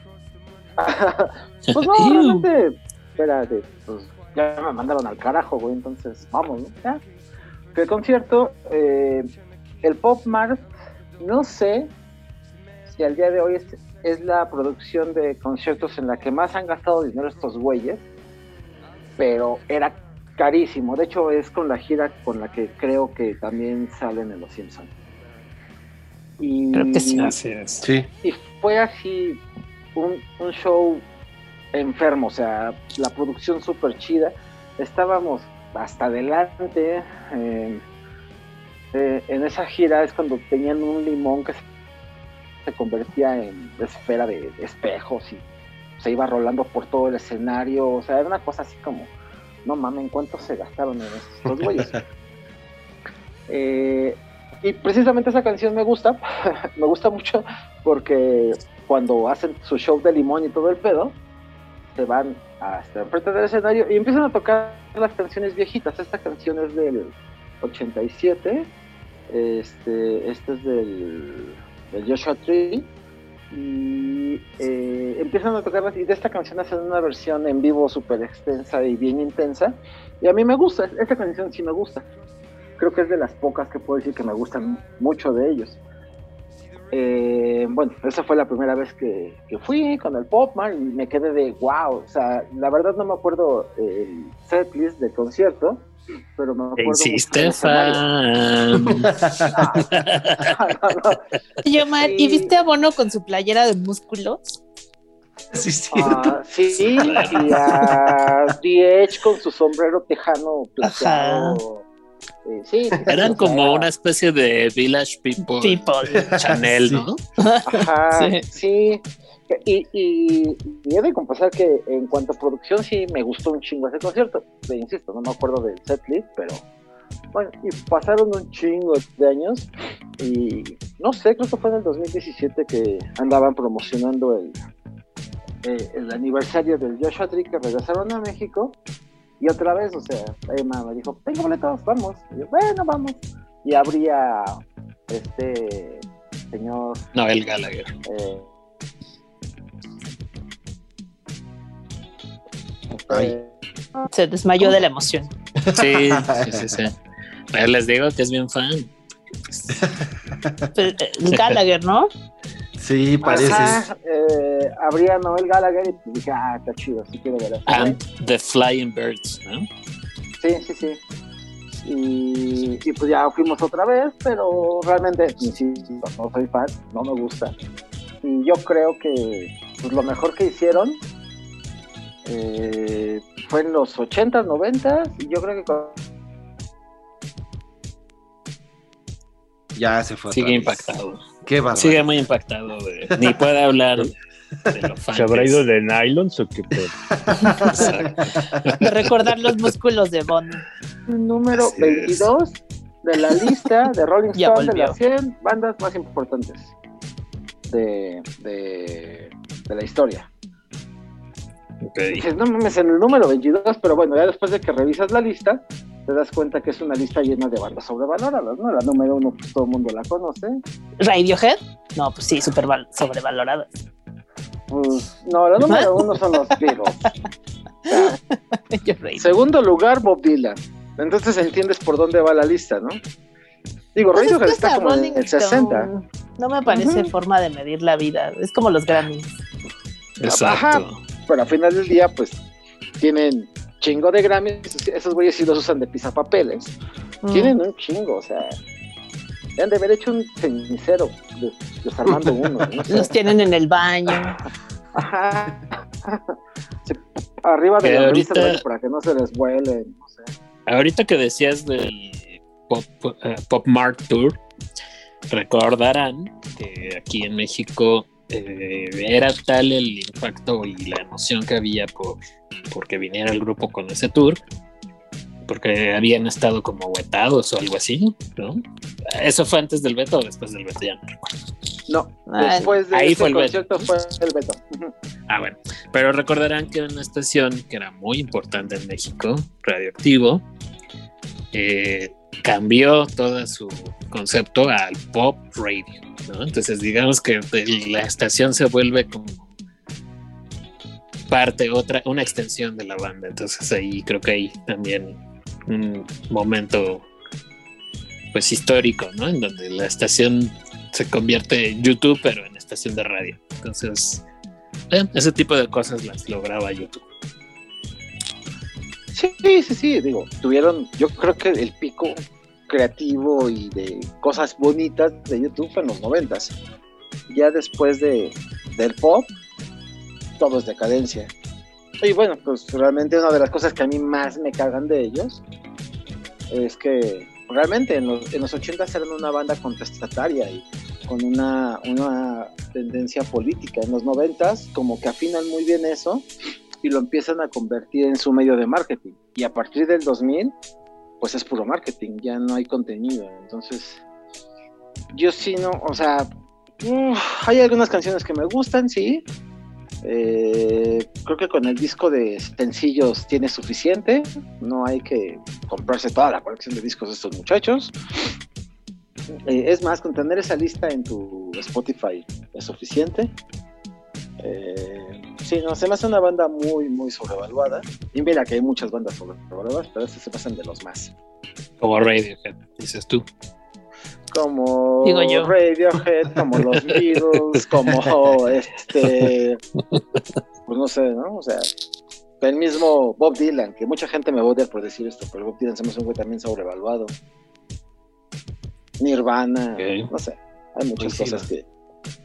pues no, realmente, espérate, pues ya me mandaron al carajo, güey, entonces vamos, ¿no? Ya. Que el concierto, eh, el Pop Mart, no sé si al día de hoy es, es la producción de conciertos en la que más han gastado dinero estos güeyes, pero era carísimo. De hecho, es con la gira con la que creo que también salen en Los Simpsons. Y, Creo que sí. Así es. Sí. y fue así un, un show enfermo, o sea, la producción súper chida. Estábamos hasta adelante. eh, eh, en esa gira es cuando tenían un limón que se, convertía en esfera de, de espejos y se iba rolando por todo el escenario. O sea, era una cosa así como, no mames, ¿cuánto se gastaron en estos güeyes? Eh, y precisamente esa canción me gusta, me gusta mucho porque cuando hacen su show de limón y todo el pedo, se van hasta enfrente del escenario y empiezan a tocar las canciones viejitas. Esta canción es del 87, este, este es del, Joshua Tree. Y eh, empiezan a tocarlas y de esta canción hacen una versión en vivo súper extensa y bien intensa. Y a mí me gusta, esta canción sí me gusta creo que es de las pocas que puedo decir que me gustan mucho de ellos. Eh, bueno, esa fue la primera vez que, que fui con el Popman y me quedé de wow. O sea, la verdad no me acuerdo el setlist del concierto, pero me acuerdo. hiciste fan. No, no, Y Omar, ¿y viste a Bono con su playera de músculos? Sí, sí. ah, sí, y a The Edge con su sombrero tejano plateado. Eh, sí, Eran como una especie de Village People, People. Chanel, Sí. ¿no? Ajá, Sí. sí. Y, y, y he de confesar que en cuanto a producción sí me gustó un chingo ese concierto. Te insisto, no me acuerdo del setlist, pero bueno, y pasaron un chingo de años y no sé, creo que fue en el 2017 que andaban promocionando el, eh, el aniversario del Joshua Tree que regresaron a México y otra vez, o sea, Emma me dijo, tengo boletos, vamos. Y yo, bueno, vamos. Y habría este señor Noel Gallagher. eh, Ay. eh, Se desmayó de la emoción. Sí, sí, sí, sí. Les digo que es bien fan. Pues, eh, Gallagher, ¿no? Sí, parece. eh, habría Noel Gallagher y dije, ah, está chido, sí quiero ver eso. And the Flying Birds, ¿no? Sí, sí, sí. Y, y pues ya fuimos otra vez, pero realmente, insisto, no soy fan, no me gusta. Y yo creo que pues, lo mejor que hicieron eh, fue en los 80s, 90s, y yo creo que con- Ya se fue. Sigue vez. Qué. Sigue muy impactado. de- ni puede hablar de ¿Se habrá ido de nylons o qué. De recordar los músculos de Bono. número Así es. 22 de la lista de Rolling Stone de las 100 bandas más importantes de, de, de la historia. Dices, no mames, en el número 22, pero bueno, ya después de que revisas la lista, te das cuenta que es una lista llena de bandas sobrevaloradas, ¿no? La número uno, pues todo el mundo la conoce. Radiohead. No, pues sí, súper val- sobrevalorada. Pues, no, la número uno son los Beatles. Segundo lugar, Bob Dylan. Entonces entiendes por dónde va la lista, ¿no? Digo, Pues es Radiohead está como en el 60. Stone No me parece forma de medir la vida. Es como los Grammys. Exacto. pero al final del día, pues, tienen chingo de Grammys, esos güeyes sí los usan de pisapapeles, Mm. tienen un chingo, o sea, han de haber hecho un cenicero de- desarmando uno. no. Los tienen en el baño. Ajá. Arriba de la ahorita- revista para que no se les vuele. No sé. Ahorita que decías del Pop, eh, Pop Mart Tour, recordarán que aquí en México eh, era tal el impacto y la emoción que había por porque viniera el grupo con ese tour, porque habían estado como vetados o algo así, ¿no? ¿Eso fue antes del veto o después del veto? Ya no recuerdo. No, Ah, después de ahí ese fue el veto. concierto fue el veto. Ah, bueno. Pero recordarán que era una estación que era muy importante en México, radioactivo, eh, cambió todo su concepto al pop radio, ¿no? Entonces digamos que la estación se vuelve como parte, otra, una extensión de la banda. Entonces ahí creo que hay también un momento pues histórico, ¿no? En donde la estación se convierte en YouTube, pero en estación de radio. Entonces, eh, ese tipo de cosas las lograba YouTube. Sí, sí, sí, digo, tuvieron, yo creo que el pico creativo y de cosas bonitas de YouTube en los noventas. Ya después de, del pop, todo es decadencia. Y bueno, pues realmente una de las cosas que a mí más me cagan de ellos es que realmente en los, en los 80 eran una banda contestataria y con una, una tendencia política. En los 90 como que afinan muy bien eso y lo empiezan a convertir en su medio de marketing. Y a partir del 2000, pues es puro marketing, ya no hay contenido. Entonces, yo sí no, o sea, hay algunas canciones que me gustan, sí. Eh, creo que con el disco de sencillos tiene suficiente. No hay que comprarse toda la colección de discos de estos muchachos. Eh, es más, con tener esa lista en tu Spotify es suficiente. Eh, sí, no, se me hace una banda muy, muy sobrevaluada. Y mira que hay muchas bandas sobrevaluadas, pero estas se pasan de los más. Como Radiohead, dices tú. Como Digo yo. Radiohead, como los Beatles, como este. Pues no sé, ¿no? O sea, el mismo Bob Dylan, que mucha gente me va a odiar por decir esto, pero Bob Dylan se me hace un güey también sobrevaluado. Nirvana, no sé. Hay muchas Coincido. cosas que,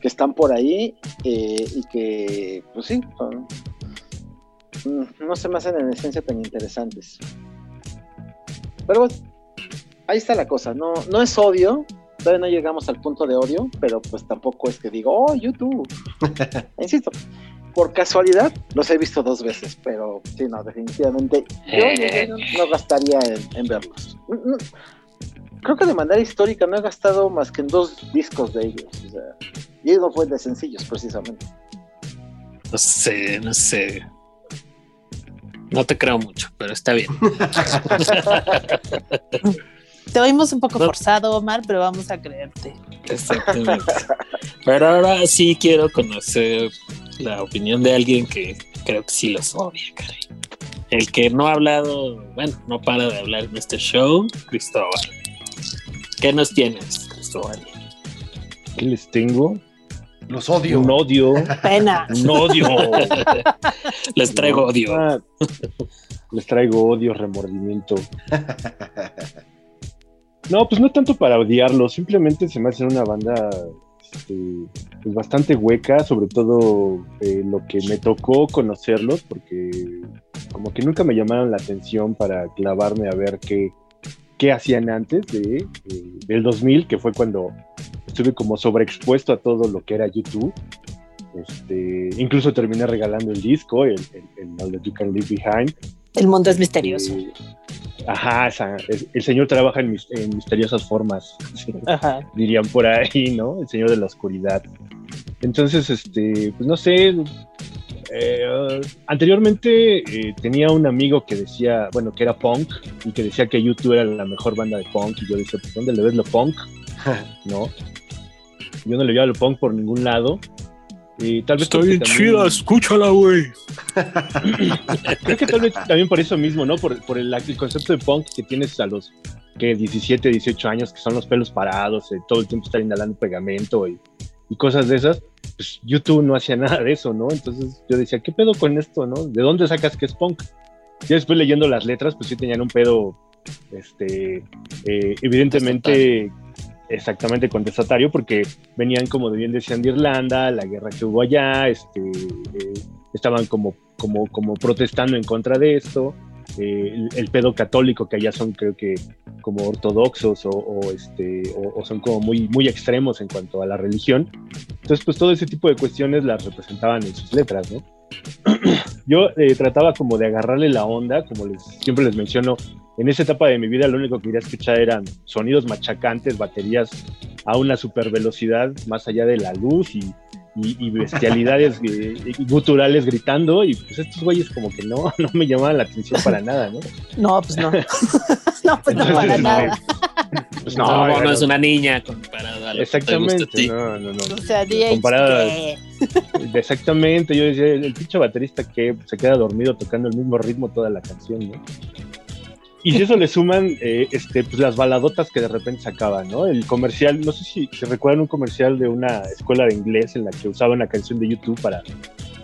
que están por ahí eh, y que, pues sí, son- mm, no se me hacen en esencia tan interesantes. Pero bueno, ahí está la cosa. No, no es odio, todavía no llegamos al punto de odio, pero pues tampoco es que digo, oh, YouTube. Insisto, por casualidad los he visto dos veces, pero sí, no, definitivamente yo, yo no gastaría en, en verlos. Creo que de manera histórica no he gastado más que en dos discos de ellos. O sea, y no fue de sencillos, precisamente. No sé, no sé. No te creo mucho, pero está bien. Te oímos un poco No. forzado, Omar, pero vamos a creerte. Exactamente. Pero ahora sí quiero conocer la opinión de alguien que creo que sí los odia, caray. El que no ha hablado, bueno, no para de hablar en este show, Cristóbal. ¿Qué nos tienes, Cristóbal? ¿Qué les tengo? Los odio. Un odio. Pena. Un odio. Les traigo odio. Ah, les traigo odio, remordimiento. No, pues no tanto para odiarlos, simplemente se me hace una banda este, pues bastante hueca, sobre todo eh, lo que me tocó conocerlos, porque como que nunca me llamaron la atención para clavarme a ver qué, qué hacían antes de, eh, del 2000, que fue cuando estuve como sobreexpuesto a todo lo que era YouTube. Este, incluso terminé regalando el disco, el, el, el All That You Can Leave Behind. El mundo es misterioso. Eh, ajá, esa- el, el señor trabaja en, mis- en misteriosas formas, sí, Ajá. dirían por ahí, ¿no? El señor de la oscuridad. Entonces, este, pues no sé. Eh, anteriormente eh, tenía un amigo que decía, bueno, que era punk y que decía que YouTube era la mejor banda de punk. Y yo decía, pues, ¿dónde le ves lo punk? ¿No? Yo no le veía lo punk por ningún lado. Y tal vez porque también- escúchala, güey. Creo que tal vez también por eso mismo, ¿no? Por, por el, el concepto de punk que tienes a los que 17, 18 años, que son los pelos parados, eh, todo el tiempo estar inhalando pegamento y, y cosas de esas. Pues YouTube no hacía nada de eso, ¿no? Entonces yo decía, ¿qué pedo con esto, no? ¿De dónde sacas que es punk? Y después leyendo las letras, pues sí tenían un pedo, este, eh, evidentemente exactamente contestatario porque venían, como bien decían, de Irlanda, la guerra que hubo allá, este, eh, estaban como, como, como protestando en contra de esto. Eh, el, el pedo católico que allá son creo que como ortodoxos o, o, este, o, o son como muy, muy extremos en cuanto a la religión. Entonces, pues todo ese tipo de cuestiones las representaban en sus letras, ¿no? Yo eh, trataba como de agarrarle la onda, como les, siempre les menciono, en esa etapa de mi vida lo único que quería escuchar eran sonidos machacantes, baterías a una super velocidad más allá de la luz y, y- y bestialidades y guturales gritando y pues estos güeyes como que no, no me llamaban la atención para nada, ¿no? No, pues no. no, pues no para nada. Pues No, no, no, era- es una niña comparada a lo que te gusta a Exactamente, ti. no, no, no. O sea, DH, Comparado a- ¿qué? Exactamente, yo decía, el pinche baterista que se queda dormido tocando el mismo ritmo toda la canción, ¿no? Y si eso le suman eh, este, pues las baladotas que de repente sacaban, ¿no? El comercial, no sé si, si recuerdan un comercial de una escuela de inglés en la que usaban una canción de YouTube para,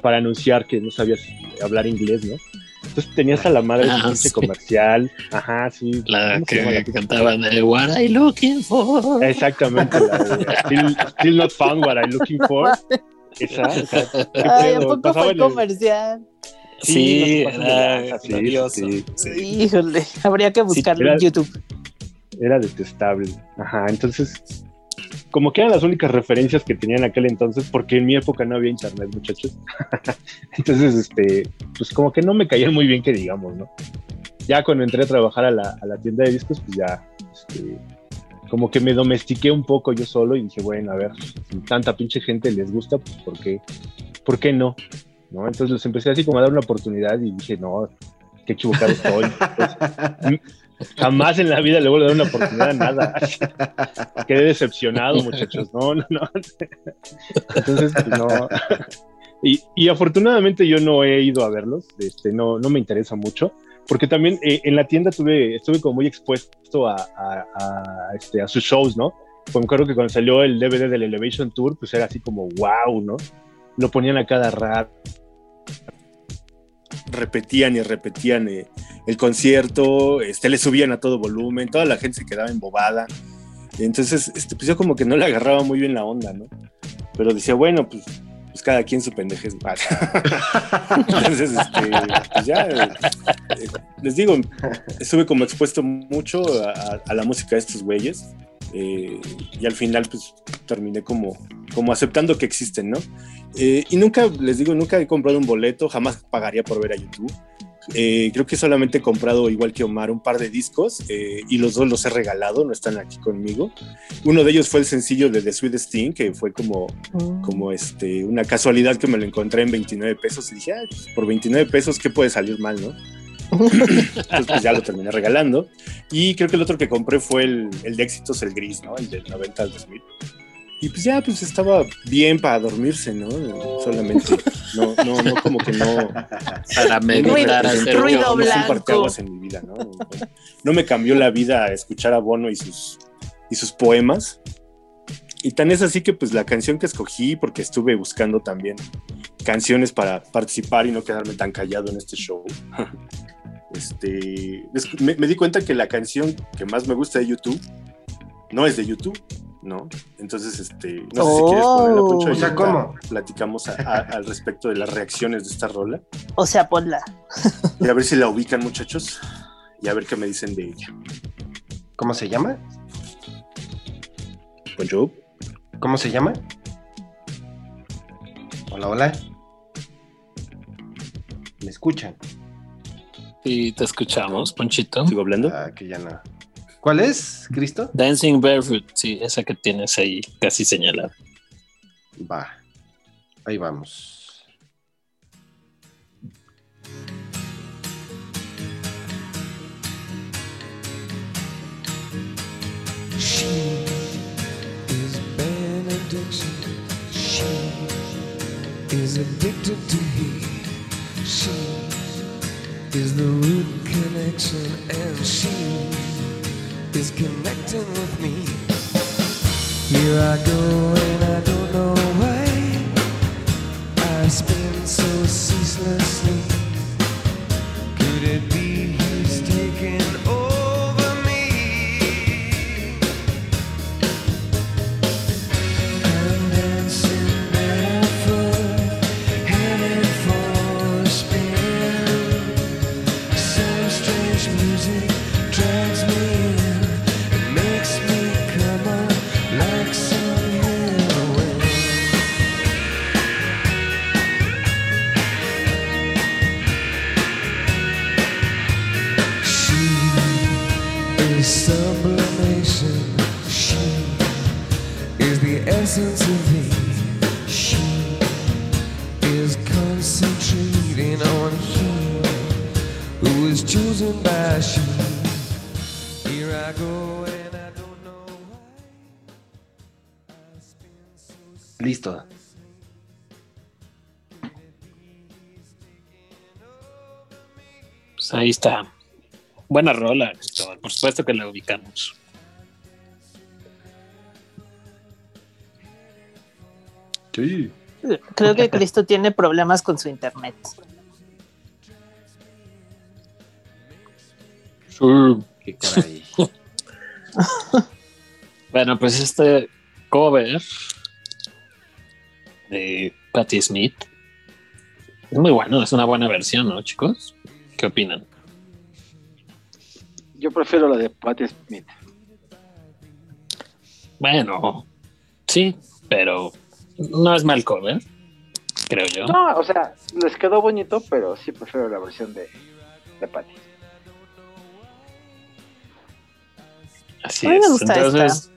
para anunciar que no sabías hablar inglés, ¿no? Entonces tenías a la madre Ah, ese pinche sí. comercial, ajá, sí. La ¿cómo se la que pinche cantaban de What I looking for. Exactamente, la de still, Still Not Found What I'm Looking For. Esa, esa, ¿qué Ay, ¿a poco Pasaba fue el- comercial? Lanza, sí, glorioso. sí. sí. Híjole, habría que buscarlo era- en YouTube. Era detestable. Ajá, entonces, como que eran las únicas referencias que tenían en aquel entonces, porque en mi época no había internet, muchachos. entonces, este, pues como que no me caían muy bien que digamos, ¿no? Ya cuando entré a trabajar a la, a la tienda de discos, pues ya, este, como que me domestiqué un poco yo solo y dije, bueno, a ver, si tanta pinche gente les gusta, pues ¿por qué, ¿por qué no? ¿No? Entonces les empecé así como a dar una oportunidad y dije, no, qué equivocado estoy. Jamás en la vida le vuelvo a dar una oportunidad a nada. Quedé decepcionado, muchachos. No, no, no. Entonces, pues, no. Y, y afortunadamente yo no he ido a verlos, este, no, no me interesa mucho, porque también eh, en la tienda tuve, estuve como muy expuesto a, a, a, este, a sus shows, ¿no? Pues me acuerdo que cuando salió el DVD del Elevation Tour, pues era así como wow, ¿no? Lo ponían a cada rato. Repetían y repetían eh, el concierto, este, le subían a todo volumen, toda la gente se quedaba embobada. Entonces, este, pues yo como que no le agarraba muy bien la onda, ¿no? Pero decía, bueno, pues, pues cada quien su pendeje es mal. Entonces, este, pues ya, eh, eh, les digo, estuve como expuesto mucho a, a- a la música de estos güeyes. eh, y al final, pues terminé como, como aceptando que existen, ¿no? Eh, y nunca, les digo, nunca he comprado un boleto, jamás pagaría por ver a YouTube. Eh, creo que solamente he comprado, igual que Omar, un par de discos eh, y los dos los he regalado, no están aquí conmigo. Uno de ellos fue el sencillo de The Sweet Sting, que fue como, como este, una casualidad que me lo encontré en 29 pesos y dije, "Ah, pues, por 29 pesos, ¿qué puede salir mal, no? Entonces, pues ya lo terminé regalando. Y creo que el otro que compré fue el, el de éxitos, el gris, ¿no? El del 90 al 2000. Y pues ya, pues estaba bien para dormirse, ¿no? Solamente, no, no, no, como que no, Para meditar, Ruido- hacer ruido blanco. en mi vida, ¿no? No, me cambió la vida escuchar a Bono y sus, y sus poemas. Y tan es así que pues la canción que escogí, porque estuve buscando también canciones para participar y no quedarme tan callado en este show. Este, es- me, me di cuenta que la canción que más me gusta de YouTube no es de YouTube, ¿no? Entonces, este, no sé si quieres ponerla, Oh. Poncho, y O sea, ¿cómo? Platicamos a- a- al respecto de las reacciones de esta rola. O sea, ponla. Y a ver si la ubican, muchachos. Y a ver qué me dicen de ella. ¿Cómo se llama? Poncho. ¿Cómo se llama? Hola, hola. ¿Me escuchan? Y te escuchamos, Ponchito. ¿Sigo hablando? Ah, que ya no. ¿Cuál es, Cristo? Dancing Barefoot, sí, esa que tienes ahí casi señalada. Va. Ahí vamos. She is benediction. She is addicted to heat. She is the root connection, and she is connecting with me. Here I go, and I don't know why. I spin so ceaselessly. Está. Buena rola, Cristóbal. Por supuesto que la ubicamos. Sí. Creo que Cristo tiene problemas con su internet. Qué caray. Bueno, pues este cover de Patti Smith es muy bueno, es una buena versión, ¿no, chicos? ¿Qué opinan? Yo prefiero la de Patti Smith. Bueno, sí, pero no es mal cover, creo yo. No, o sea, les quedó bonito, pero sí prefiero la versión de, de Patti. Así A mí me es. gusta Entonces,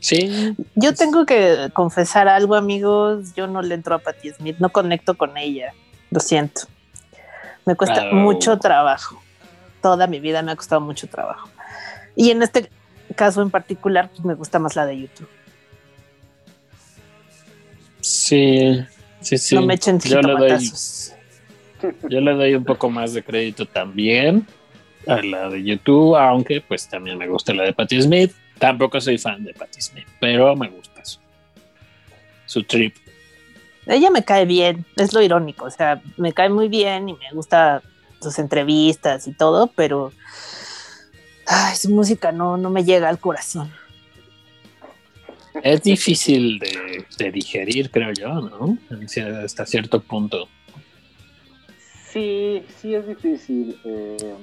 sí, Yo tengo que confesar algo, amigos. Yo no le entro a Patti Smith, no conecto con ella. Lo siento. Me cuesta mucho trabajo. Toda mi vida me ha costado mucho trabajo. Y en este caso en particular, pues me gusta más la de YouTube. sí, sí, sí. no me echen yo, le doy, yo le doy un poco más de crédito también a la de YouTube, aunque pues también me gusta la de Patti Smith. Tampoco soy fan de Patti Smith, pero me gusta su, su trip. Ella me cae bien, es lo irónico. O sea, me cae muy bien y me gusta sus entrevistas y todo, pero ay, su música no, no me llega al corazón. Es difícil de, de digerir, creo yo, ¿no? Hasta cierto punto. Sí, sí es difícil. eh,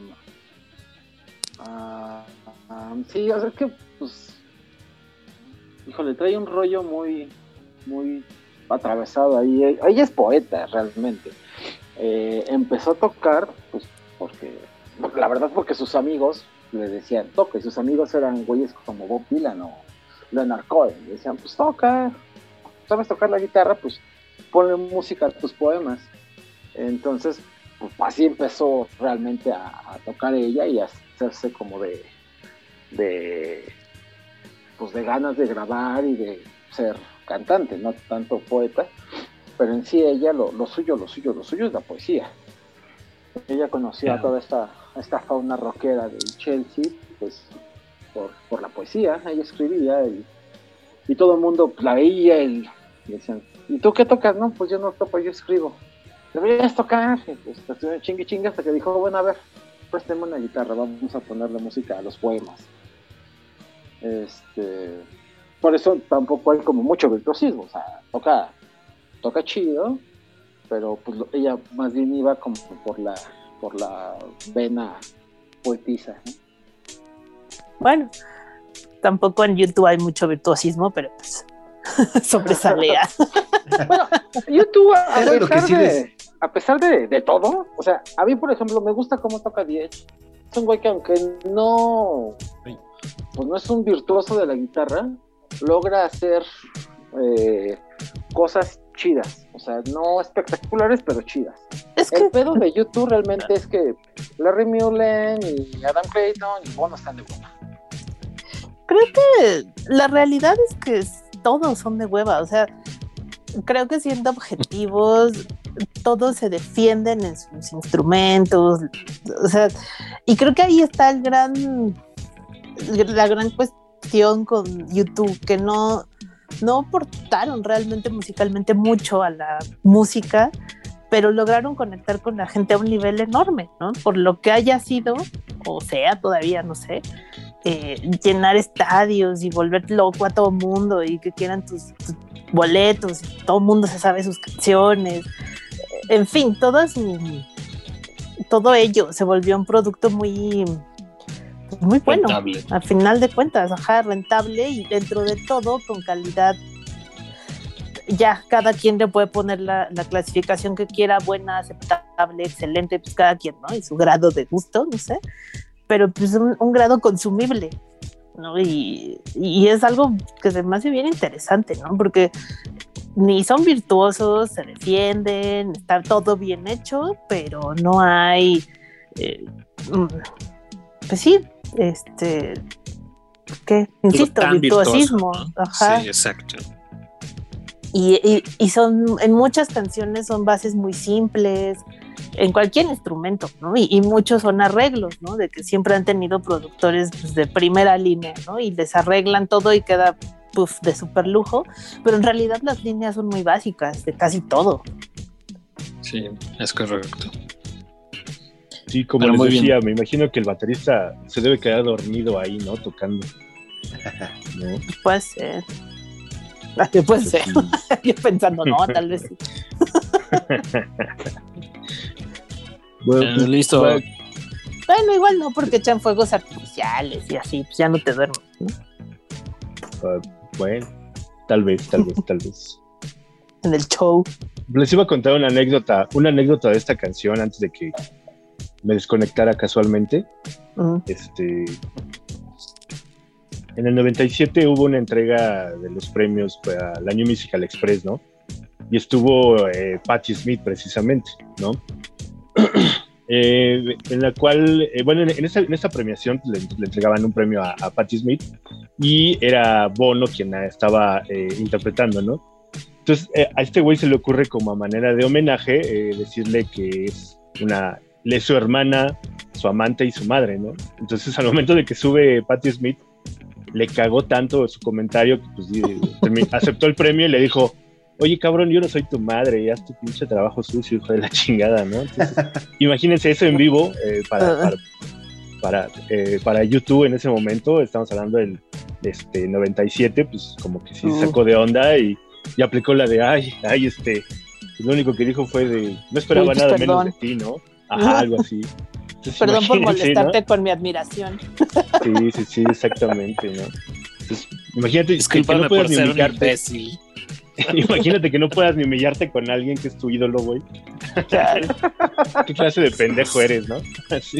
ah, ah, sí, o sea, es que, pues, híjole, trae un rollo muy, muy atravesado ahí. Ella es poeta, realmente. Eh, empezó a tocar, pues, porque, la verdad, porque sus amigos le decían, toca, y sus amigos eran güeyes como Bob Dylan o Leonard Cohen. Le decían, pues, toca, sabes tocar la guitarra, pues, ponle música a tus poemas. Entonces, pues así empezó realmente a, tocar ella y a hacerse como de, pues de ganas de grabar y de ser cantante, no tanto poeta, pero en sí ella lo, lo suyo, lo suyo, lo suyo es la poesía. Ella conocía toda esta, esta fauna rockera del Chelsea, pues por, por la poesía, ella escribía y, y todo el mundo pues, la veía y, y decían, ¿y tú qué tocas? No, pues yo no toco, yo escribo deberías tocar. Y pues chingue chingue hasta que dijo, bueno, a ver, présteme una guitarra, vamos a ponerle música a los poemas. Este, por eso tampoco hay como mucho virtuosismo, o sea, toca, toca chido, pero pues lo- ella más bien iba como por la, por la vena poetisa. ¿no? Bueno, tampoco en YouTube hay mucho virtuosismo, pero pues sobresalea. Bueno, YouTube, a Era lo que pesar, sí de, les- a pesar de, de todo, o sea, a mí, por ejemplo, me gusta cómo toca Diez. Es un güey que aunque no, pues no es un virtuoso de la guitarra, logra hacer eh, cosas chidas. O sea, no espectaculares, pero chidas. Es El que pedo de YouTube realmente es que Larry Mullen y Adam Clayton y Bono están de hueva. creo que la realidad es que todos son de hueva. O sea, creo que siendo objetivos, todos se defienden en sus instrumentos. O sea, y creo que ahí está el gran, la gran cuestión con YouTube, que no, no aportaron realmente musicalmente mucho a la música, pero lograron conectar con la gente a un nivel enorme, ¿no? Por lo que haya sido, o sea, todavía, no sé, eh, llenar estadios y volver loco a todo mundo y que quieran tus, boletos y todo mundo se sabe sus canciones. En fin, todo su, todo ello se volvió un producto muy, muy bueno. Rentable. Al final de cuentas, ajá, rentable y dentro de todo con calidad. Ya, cada quien le puede poner la, la clasificación que quiera, buena, aceptable, excelente, pues cada quien, ¿no? Y su grado de gusto, no sé. Pero pues un, un grado consumible, ¿no? Y, y es algo que se me hace bien interesante, ¿no? Porque ni son virtuosos, se defienden, está todo bien hecho, pero no hay eh, mm, pues sí, este, ¿qué? Insisto, virtuoso, virtuosismo. ¿no? Ajá. Sí, exacto. Y, y- y son, en muchas canciones son bases muy simples, en cualquier instrumento, ¿no? Y, y muchos son arreglos, ¿no? De que siempre han tenido productores pues, de primera línea, ¿no? Y les arreglan todo y queda, puff, de super lujo, pero en realidad las líneas son muy básicas, de casi todo. Sí, es correcto. Sí, como Pero les muy bien. decía, me imagino que el baterista se debe quedar dormido ahí, ¿no? Tocando. ¿No? Puede ser. Puede ser. sí. Yo pensando, no, tal vez sí. Bueno, Eh, pues, listo. bueno, Bueno, igual no, porque echan fuegos artificiales y así, pues ya no te duermes. ¿no? ah, bueno, tal vez, tal vez, tal vez. En el show. Les iba a contar una anécdota, una anécdota de esta canción antes de que me desconectara casualmente. Este, en el 97 hubo una entrega de los premios para la New Musical Express, ¿no? Y estuvo eh, Patti Smith precisamente, ¿no? Eh, en la cual, eh, bueno, en, en esta, en esta premiación le, le entregaban un premio a, a Patti Smith y era Bono quien la estaba eh, interpretando, ¿no? Entonces, eh, a este güey se le ocurre como a manera de homenaje decirle que es una, le es su hermana, su amante y su madre, ¿no? Entonces, al momento de que sube Patti Smith, le cagó tanto su comentario que pues, aceptó el premio y le dijo, oye, cabrón, yo no soy tu madre, haz tu pinche trabajo sucio, hijo de la chingada, ¿no? Entonces, imagínense eso en vivo eh, para, para, para, eh, para YouTube en ese momento, estamos hablando del este, 97, pues como que sí Uh. sacó de onda y, y aplicó la de, ay, ay, este, pues, lo único que dijo fue de, no esperaba Uy, pues, nada perdón. menos de ti, ¿no? Ajá, algo así. Entonces, Perdón por molestarte con mi admiración. Sí, sí, sí, exactamente, ¿no? Entonces, imagínate que, no puedas por ni humillarte. Imagínate que no puedas ni humillarte con alguien que es tu ídolo, güey. Claro. ¿Qué clase de pendejo eres, no? Así.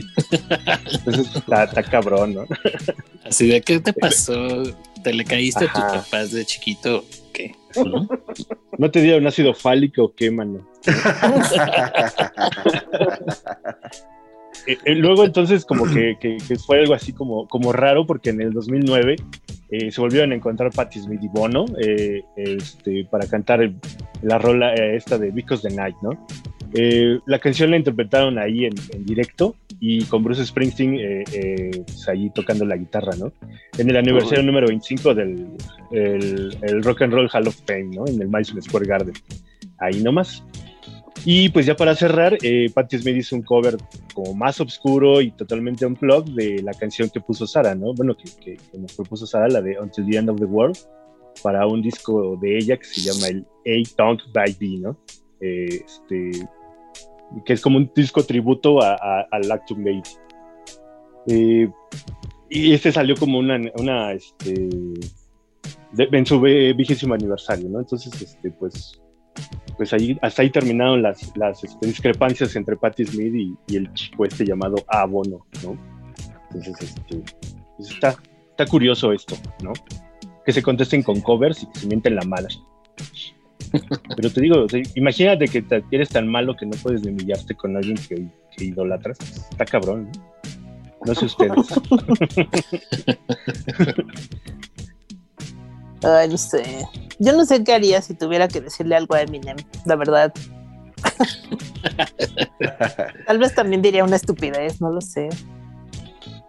Entonces está, está cabrón, ¿no? Así de, ¿qué te pasó? ¿Te le caíste a tus papás de chiquito? ¿No? ¿No te dieron ácido fálico o qué, mano? Eh, eh, luego entonces como que, que- que fue algo así como, como raro porque en el 2009 eh, se volvieron a encontrar Patti Smith y Bono eh, este, para cantar el- la rola eh, esta de Because the Night, ¿no? Eh, la canción la interpretaron ahí en, en directo y con Bruce Springsteen pues, ahí tocando la guitarra, ¿no? En el aniversario número 25 del el, el Rock and Roll Hall of Fame, ¿no? En el Madison Square Garden. Ahí nomás. Y pues ya para cerrar, eh, Patti Smith hizo un cover como más oscuro y totalmente unplugged de la canción que puso Sara, ¿no? Bueno, que, que- que nos propuso Sara, la de Until the End of the World, para un disco de ella que se llama el A-Tongue by B, ¿no? Eh, este, que es como un disco tributo a, a, a Lactum. Eh, y este salió como una, una este, de- en su vigésimo aniversario, ¿no? Entonces, este, pues, pues ahí, hasta ahí terminaron las, este, discrepancias entre Patti Smith y, el chico este llamado Abono, ¿no? Entonces, este, pues está, curioso esto, ¿no? Que se contesten con covers y que se mienten la mala. Pero te digo, imagínate que te- eres tan malo que no puedes humillarte con alguien que, que idolatras. Está cabrón, ¿no? No sé ustedes. Ay, no sé. Yo no sé qué haría si tuviera que decirle algo a Eminem, la verdad. Tal vez también diría una estupidez, no lo sé.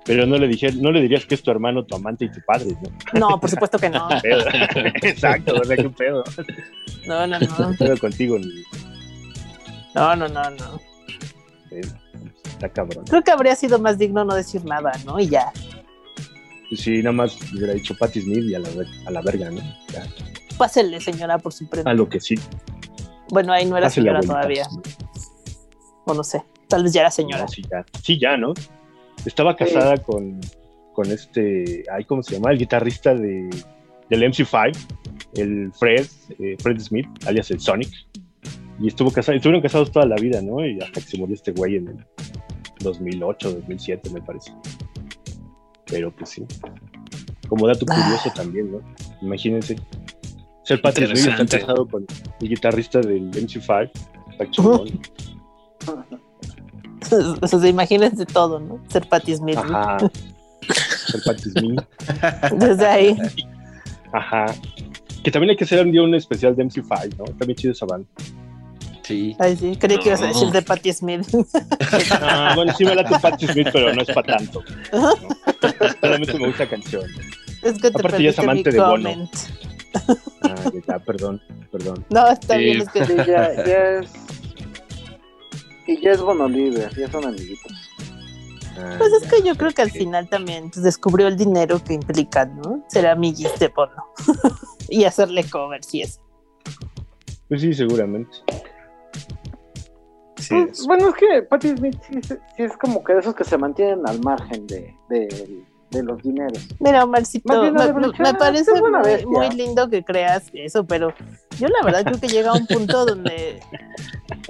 Pero no le, dije, no le dirías que es tu hermano, tu amante y tu padre, ¿no? No, por supuesto que no. Exacto, o sea, qué pedo. No, no, no. ¿Qué pedo contigo? ni- No, no, no, no. Está cabrón. Creo que habría sido más digno no decir nada, ¿no? Y ya. Sí, nada más le hubiera dicho Patti Smith y a la, a la verga, ¿no? Ya, Pásele, señora, por su premio. a lo que sí. Bueno, ahí no era Pásele, señora todavía. O no sé. Tal vez ya era señora. No, sí, ya. Sí, ya, ¿no? Estaba casada con, con este, ay, ¿cómo se llama? El guitarrista de, del MC5, el Fred, eh, Fred Smith, alias el Sonic. Y estuvo casado, estuvieron casados toda la vida, ¿no? Y hasta que se murió este güey en el 2008, 2007, me parece. Pero pues sí. Como dato Ah. curioso también, ¿no? Imagínense. Ser Patrick Smith está casado con el guitarrista del MC5. Está chingón. o sea, imagínense todo, ¿no? Ser Patti Smith. ¿no? Ajá. El Patti Smith. Desde ahí. Ajá. Que también hay que hacer un día un especial de MC5, ¿no? También chido esa banda. Sí. Ay, sí, creí que ibas a decir de Patti Smith. Ah, bueno, sí me late Patti Smith, pero no es para tanto. ¿no? Solamente me gusta canción. es que te Aparte ya es amante de Bono. Ah, ya, perdón, perdón. No, está Sí. bien, es que Sí, ya, ya es. Y ya es Bono Libre, ya son amiguitos. Ah, Pues es que yo creo que al final también pues, descubrió el dinero que implica, ¿no? Ser amiguis de Bono. y hacerle covers y eso. Pues sí, seguramente. Pues, es- bueno, es que Patti Smith sí, sí es como que de esos que se mantienen al margen de, de, de los dineros. Mira, la me, me- parece muy, lindo que creas eso, pero yo la verdad creo que llega a un punto donde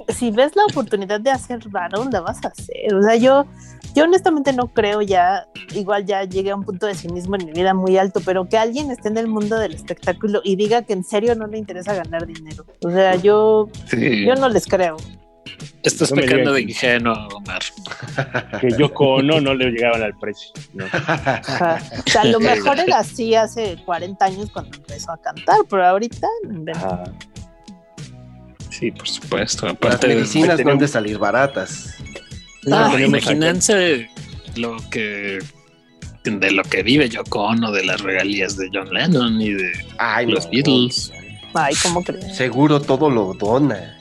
si ves la oportunidad de hacer varón, la vas a hacer. O sea, yo, yo honestamente no creo ya, igual ya llegué a un punto de cinismo en mi vida muy alto, pero que alguien esté en el mundo del espectáculo y diga que en serio no le interesa ganar dinero. O sea, yo, sí. yo no les creo. Estás No pecando de ingenuo, Omar. Que Yoko Ono no le llegaban al precio. O sea, a lo mejor era así hace 40 años cuando empezó a cantar, pero ahorita. Sí, por supuesto. Las Aparte, medicinas no han de salir baratas. no, Ah. imagínense lo que de lo que vive Yoko Ono, de las regalías de John Lennon y de Ay, los no. Beatles. Ay, ¿cómo crees? Seguro todo lo dona.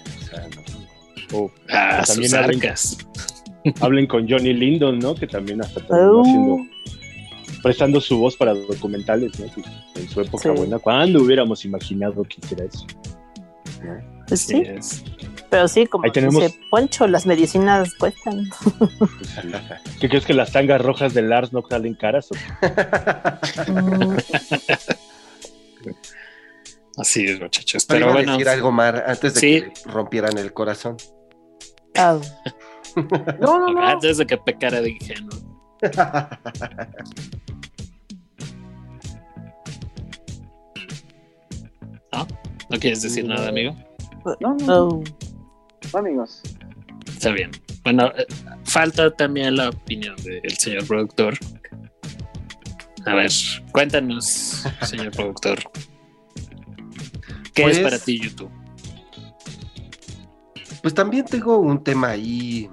O Ah, También sus hablen- arcas. hablen con Johnny Lindon, ¿no? Que también hasta terminó Oh. haciendo, prestando su voz para documentales, En su época Sí. buena. ¿Cuándo hubiéramos imaginado que hiciera eso? Pues Sí, es. pero sí, como Ahí tenemos- dice Poncho, las medicinas cuestan. ¿Qué crees que las tangas rojas de Lars no salen caras? o qué? Así es, muchachos. Pero Pero iba a decir algo, Mar, antes de Sí. que rompieran el corazón. Ah, No, no, no. antes de que pecara de ingenuo. ¿No quieres decir nada, amigo? No, no, no, no, amigos. Está bien. Bueno, eh, falta también la opinión del señor productor. A ver, cuéntanos, señor productor. ¿Qué Pues- es para ti YouTube? Pues también tengo un tema ahí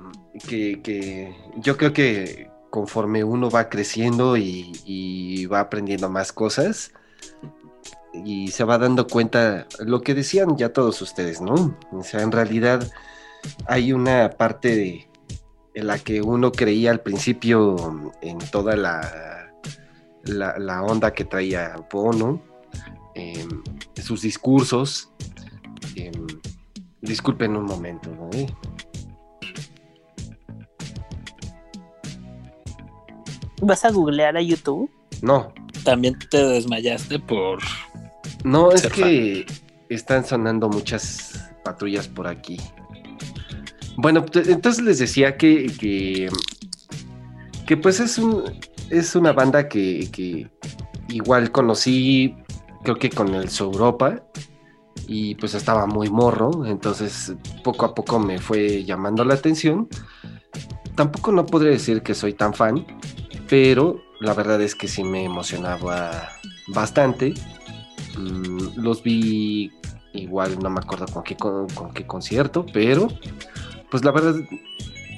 que, yo creo que conforme uno va creciendo y, va aprendiendo más cosas y se va dando cuenta lo que decían ya todos ustedes, ¿no? O sea, en realidad hay una parte en la que uno creía al principio en toda la, la, onda que traía Bono, em, sus discursos. em, Disculpen un momento, ¿no? ¿Vas a googlear a YouTube? No, También te desmayaste por... no, es que están sonando muchas patrullas por aquí. Bueno, entonces les decía que, que, que pues es, un, es una banda que, que igual conocí, creo que con el Europa, y pues estaba muy morro, entonces poco a poco me fue llamando la atención. Tampoco no podría decir que soy tan fan, pero la verdad es que sí me emocionaba bastante. Mm, los vi igual, no me acuerdo con qué, con, qué concierto, pero pues la verdad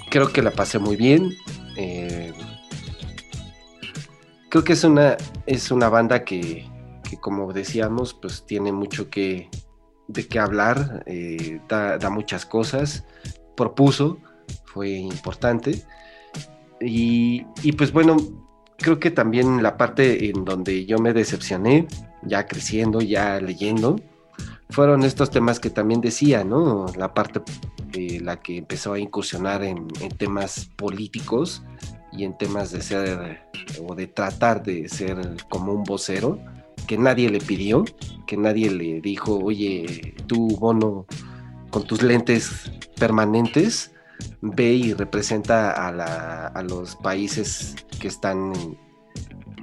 creo que la pasé muy bien. Eh, creo que es una, es una banda que, como decíamos, pues tiene mucho que, de qué hablar, eh, da, muchas cosas, propuso, fue importante. Y, y pues bueno, creo que también la parte en donde yo me decepcioné, ya creciendo, ya leyendo, fueron estos temas que también decía, ¿no? La parte eh, la que empezó a incursionar en, en, temas políticos y en temas de ser o de tratar de ser como un vocero que nadie le pidió, que nadie le dijo, oye, tú, Bono, con tus lentes permanentes, ve y representa a, la, a los países que están,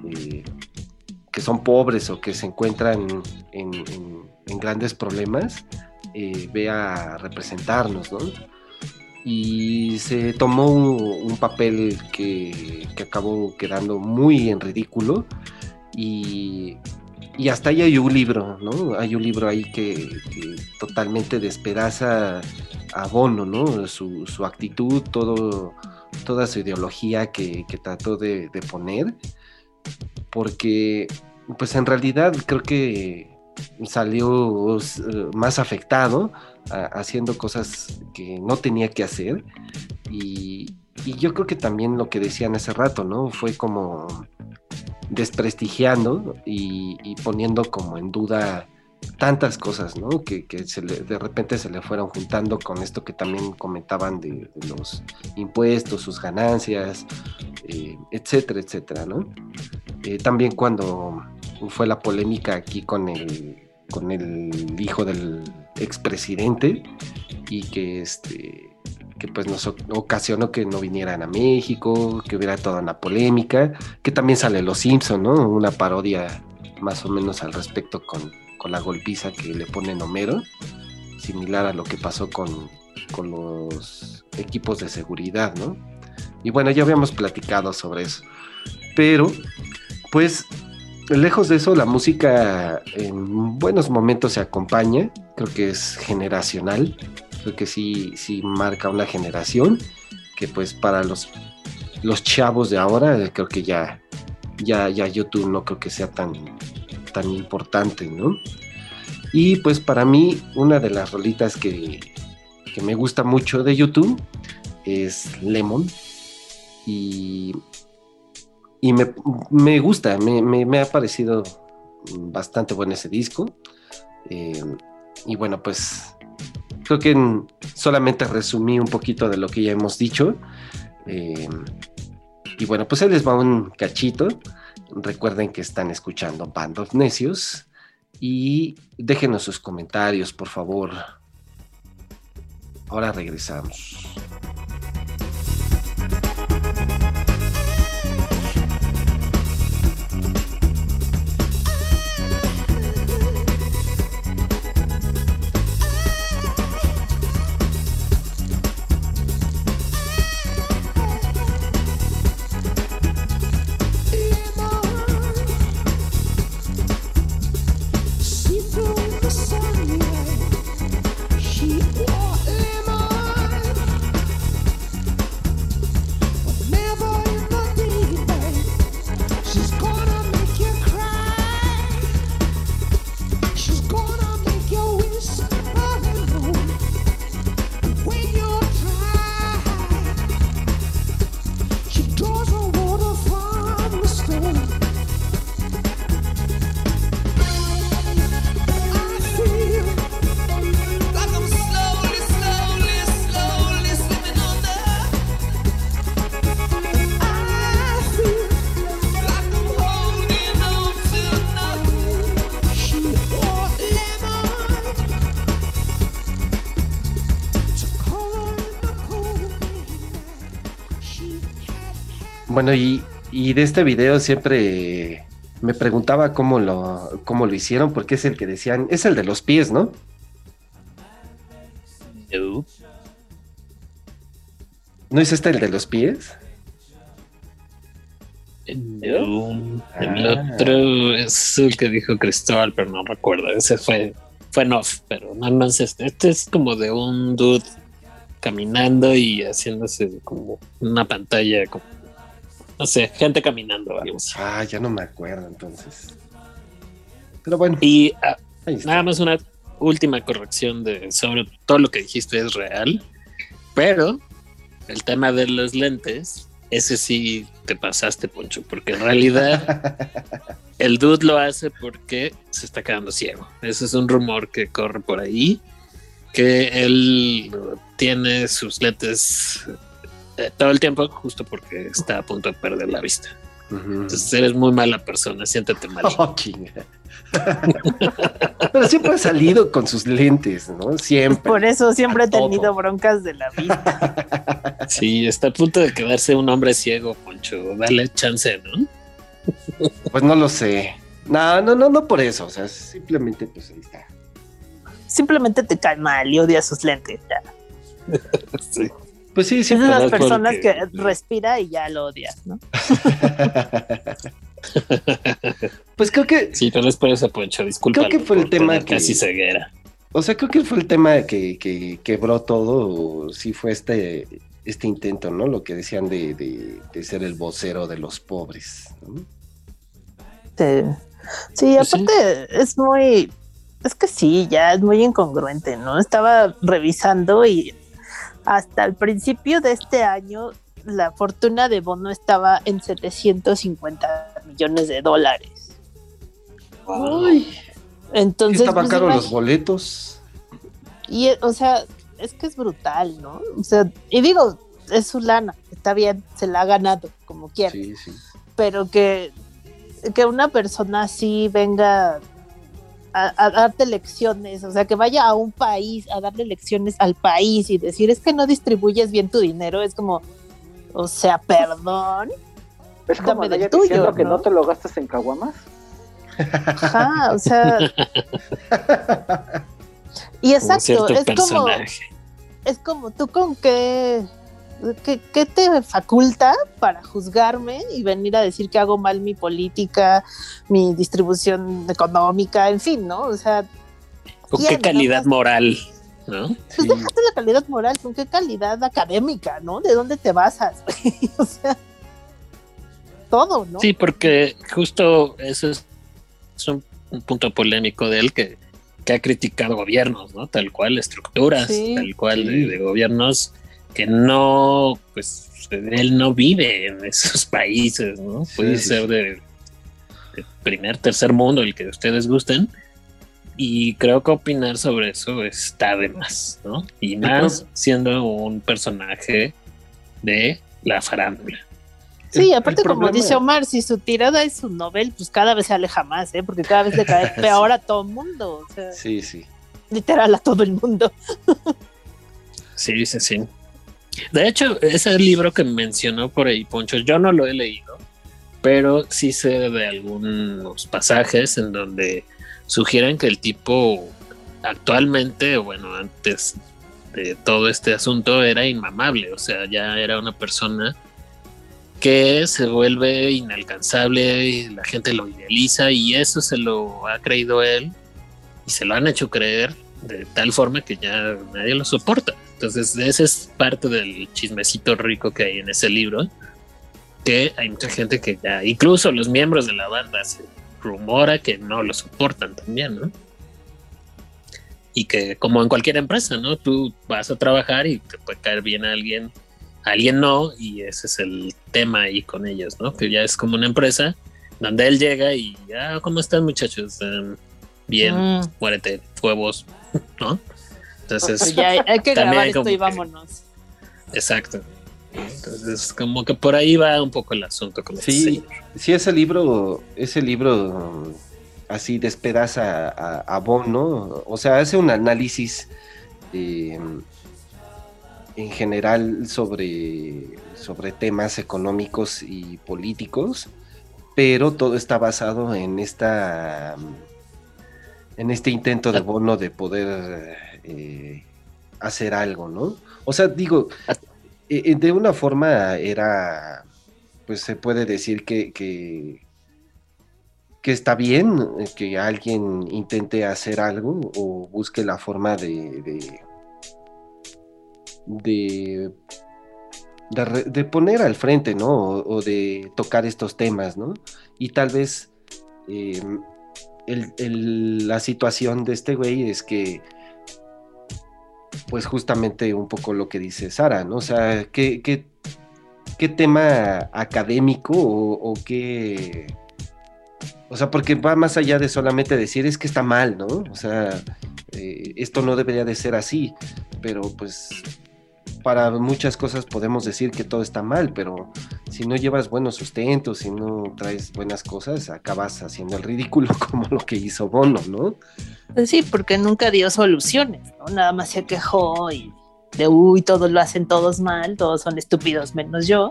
eh, que son pobres o que se encuentran en, grandes problemas, eh, ve a representarnos, ¿no? y se tomó un, un papel que, que acabó quedando muy en ridículo y, y hasta ahí hay un libro, ¿no? Hay un libro ahí que, totalmente despedaza a Bono, ¿no? Su, actitud, todo, toda su ideología que, trató de, poner, porque pues en realidad creo que salió eh, más afectado haciendo cosas que no tenía que hacer y, y yo creo que también lo que decían hace rato, ¿no? Fue como desprestigiando y, poniendo como en duda tantas cosas, ¿no? Que, de repente se le fueron juntando con esto que también comentaban de, de los impuestos, sus ganancias, eh, etcétera, etcétera, ¿no? Eh, también cuando fue la polémica aquí con el, con el hijo del expresidente y que este que pues nos ocasionó que no vinieran a México, que hubiera toda una polémica, que también sale Los Simpson, ¿no? Una parodia más o menos al respecto con, con la golpiza que le ponen Homero, similar a lo que pasó con, con los equipos de seguridad, ¿no? Y bueno, ya habíamos platicado sobre eso. Pero, pues, lejos de eso, la música en buenos momentos se acompaña, creo que es generacional, creo que sí, sí marca una generación, que pues para los, los chavos de ahora, eh, creo que ya, ya, ya YouTube no creo que sea tan, tan importante, ¿no? Y pues para mí, una de las rolitas que, que me gusta mucho de YouTube es Lemon. Y, y me, me gusta, me, me- ha parecido bastante bueno ese disco. Eh, y bueno, pues creo que en- solamente resumí un poquito de lo que ya hemos dicho. Eh, y bueno, pues ahí les va un cachito. Recuerden que están escuchando Band of Necios. Y déjenos sus comentarios, por favor. Ahora regresamos. Bueno, y, y de este video siempre me preguntaba cómo lo, cómo lo hicieron, porque es el que decían, es el de los pies, ¿no? No. ¿No es este el de los pies? No. El Ah. otro es el que dijo Cristóbal, pero no recuerdo. Ese fue, fue en off, pero no, no es este. Este es como de un dude caminando y haciéndose como una pantalla, como, no sé, gente caminando o algo así. Ah, ya no me acuerdo entonces. Pero bueno, Y está. nada más una última corrección de sobre todo lo que dijiste es real, pero el tema de los lentes, ese sí te pasaste, Poncho, porque en realidad el dude lo hace porque se está quedando ciego. Ese es un rumor que corre por ahí, que él tiene sus lentes eh, todo el tiempo justo porque está a punto de perder la vista. Entonces eres muy mala persona, siéntate mal. Oh. Pero siempre ha salido con sus lentes, ¿no? Siempre. Por eso siempre he A todo. tenido broncas de la vida. Sí, está a punto de quedarse un hombre ciego, Poncho. Dale chance, ¿no? Pues no lo sé. No, no, no, no por eso. O sea, simplemente pues ahí está. Simplemente te cae mal y odias sus lentes. ya. Sí. Pues sí, sí. Es de las personas porque- que respira y ya lo odias, ¿no? pues creo que, Sí, pero es por eso, Poncho, disculpa. Creo que fue el tema que- Casi ceguera. o sea, creo que fue el tema que, que quebró todo, sí fue este, este intento, ¿no? Lo que decían de, de- de ser el vocero de los pobres. ¿no? Sí, sí Pues sí. aparte es muy, es que sí, ya es muy incongruente, ¿no? Estaba revisando y hasta el principio de este año la fortuna de Bono estaba en 750 millones de dólares. Ay, Entonces, estaban pues, caros los boletos. Y, eh, o sea, es que es brutal, ¿no? O sea, y digo, es su lana, está bien, se la ha ganado, como quiera. Sí, sí. Pero que, que una persona así venga a, a darte lecciones, o sea, que vaya a un país a darle lecciones al país y decir, es que no distribuyes bien tu dinero, es como, o sea, perdón. Es como Dame tuyo, diciendo que ¿no? te lo gastas en caguamas. Ajá, o sea. y exacto, es como, es como tú con qué, qué, qué te faculta para juzgarme y venir a decir que hago mal mi política, mi distribución económica, en fin, ¿no? O sea, ¿Con ¿quién, qué calidad no? moral? ¿No? pues Sí. déjate la calidad moral, con qué calidad académica, ¿no? ¿De dónde te basas? o sea, todo, ¿no? Sí, porque justo eso es, es un, un punto polémico de él que, que ha criticado gobiernos, ¿no? Tal cual, estructuras, Sí. tal cual de gobiernos que no, pues él no vive en esos países, ¿no? Puede sí, ser sí. de, de primer, tercer mundo, el que ustedes gusten. Y creo que opinar sobre eso está de más, ¿no? Y más siendo un personaje de la farándula. Sí, aparte como dice Omar, si su tirada es su novel, pues cada vez se aleja más, ¿eh? Porque cada vez le cae peor a todo el mundo, o sea, Sí, sí. literal a todo el mundo. Sí, sí, sí. De hecho, ese libro que mencionó por ahí, Poncho, yo no lo he leído, pero sí sé de algunos pasajes en donde sugieren que el tipo actualmente, bueno, antes de todo este asunto era inmamable, o sea, ya era una persona que se vuelve inalcanzable y la gente lo idealiza y eso se lo ha creído él y se lo han hecho creer de tal forma que ya nadie lo soporta. Entonces, ese es parte del chismecito rico que hay en ese libro, que hay mucha gente que ya, incluso los miembros de la banda, se rumora que no lo soportan también, ¿no? Y que como en cualquier empresa, ¿no? Tú vas a trabajar y te puede caer bien a alguien, a alguien no, y ese es el tema ahí con ellos, ¿no? Que ya es como una empresa donde él llega y, ah, ¿cómo están muchachos? Em, bien, Mm, muérete, huevos, ¿no? Entonces, ya hay, hay que grabar hay esto y que- vámonos. exacto. Entonces, como que por ahí va un poco el asunto. Como Sí, sí, ese libro, ese libro así despedaza a, a Bono, o sea, hace un análisis eh, en general sobre, sobre temas económicos y políticos, pero todo está basado en esta en este intento de Bono de poder eh, hacer algo, ¿no? O sea, digo, eh, eh, de una forma era, pues se puede decir que, que, que está bien que alguien intente hacer algo o busque la forma de, de, de, de re- de poner al frente, ¿no? O, o de tocar estos temas, ¿no? Y tal vez eh, el- el- la situación de este güey es que pues justamente un poco lo que dice Sara, ¿no? O sea, ¿qué, qué, qué tema académico o, qué... O sea, porque va más allá de solamente decir es que está mal, ¿no? O sea, eh, esto no debería de ser así, pero pues para muchas cosas podemos decir que todo está mal, pero si no llevas buenos sustentos, si no traes buenas cosas, acabas haciendo el ridículo como lo que hizo Bono, ¿no? Pues sí, porque nunca dio soluciones, ¿no? Nada más se quejó y de uy, todos lo hacen todos mal, todos son estúpidos menos yo,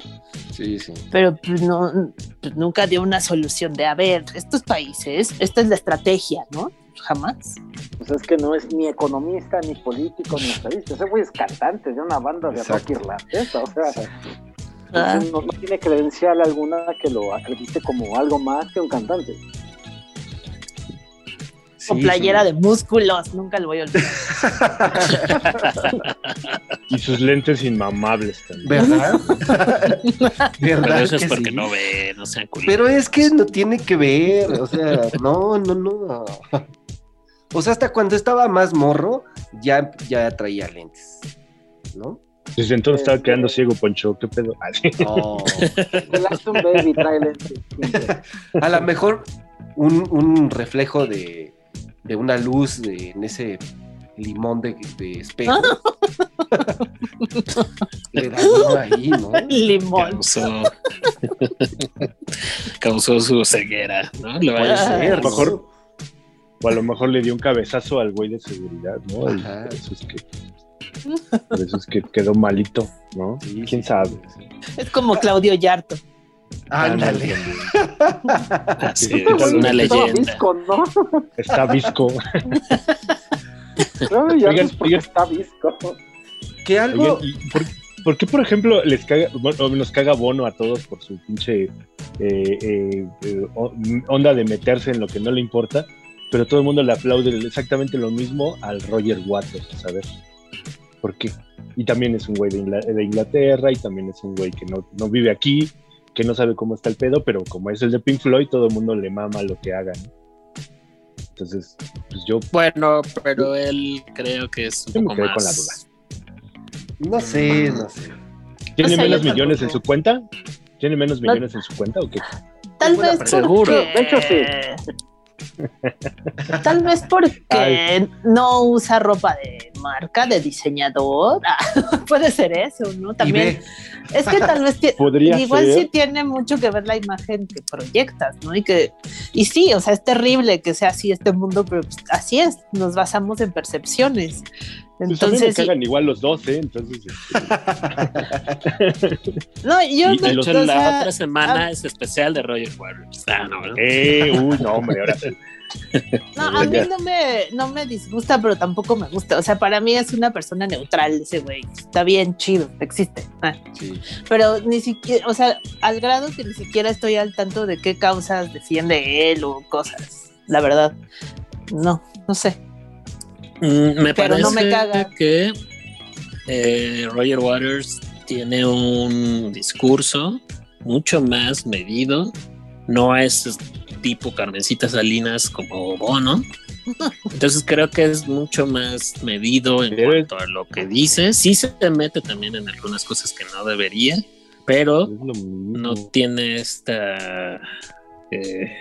Sí, sí. pero pues, no, pues, nunca dio una solución de, a ver, estos países, esta es la estrategia, ¿no? Jamás. Pues es que no es ni economista, ni político, ni estadista. Ese güey es cantante de una banda de rock irlandesa. O sea, Ah, no, no tiene credencial alguna que lo acredite como algo más que un cantante. Con Sí, playera sí. de músculos, nunca lo voy a olvidar. Y sus lentes inmamables también. ¿Verdad? Pero ¿Verdad eso es que porque sí? no ve, no sean culeros. Pero es que no tiene que ver, o sea, no, no, no. O sea, hasta cuando estaba más morro, ya, ya traía lentes, ¿no? Desde entonces estaba quedando ciego, Poncho. ¿Qué pedo? Siempre. A lo mejor un, un reflejo de, de una luz de, en ese limón de, de espejo. Le da uno ahí, ¿no? Limón. Causó, causó su ceguera, ¿no? Le va a ser, a lo mejor-. O a lo mejor le dio un cabezazo al güey de seguridad, ¿no? Por eso es que, por eso es que quedó malito, ¿no? Sí, ¿Quién sabe? Es como Claudio Yarto. Ándale. Ese es, una leyenda. visco, ¿no? Está visco. Ya Oigan, es oigan. está visco. Que algo. Oigan, ¿y por, por qué, por ejemplo, les caga, bueno, nos caga Bono a todos por su pinche eh, eh, eh, onda de meterse en lo que no le importa, pero todo el mundo le aplaude exactamente lo mismo al Roger Waters, ¿sabes? ¿Por qué? Y también es un güey de, de Inglaterra y también es un güey que no, no vive aquí, que no sabe cómo está el pedo, pero como es el de Pink Floyd, todo el mundo le mama lo que hagan. Entonces, pues yo Bueno, pero él creo que es Yo un me poco quedé con la más. No sé, no sé. ¿Tiene O sea, menos yo millones en su cuenta? ¿Tiene menos No. millones en su cuenta o qué? Tal buena vez. Seguro, de hecho, Tal vez porque Ay. no usa ropa de marca, de diseñador. Ah, puede ser eso, ¿no? También es que tal vez igual ser. sí tiene mucho que ver la imagen que proyectas, ¿no? Y que y sí, o sea, es terrible que sea así este mundo, pero pues, así es, nos basamos en percepciones. Pues a mí me Entonces, sí. cagan igual los dos, ¿eh? Entonces, este, no, yo Y- me- o la sea, otra semana a- es especial de Roger Waters. Ah, no, ¿verdad? eh, uy, no, hombre, ahora sí. No, a mí no me, no me disgusta, pero tampoco me gusta. O sea, para mí es una persona neutral ese güey. Está bien, chido, existe. Ah, sí. Pero ni siquiera, o sea, al grado que ni siquiera estoy al tanto de qué causas defiende él o cosas. La verdad, no, no sé. Mm, me Pero parece no me caga. que eh, Roger Waters tiene un discurso mucho más medido. No es tipo Carmencita Salinas como Bono. Entonces creo que es mucho más medido en cuanto a lo que dice. Sí se mete también en algunas cosas que no debería, pero no tiene esta eh,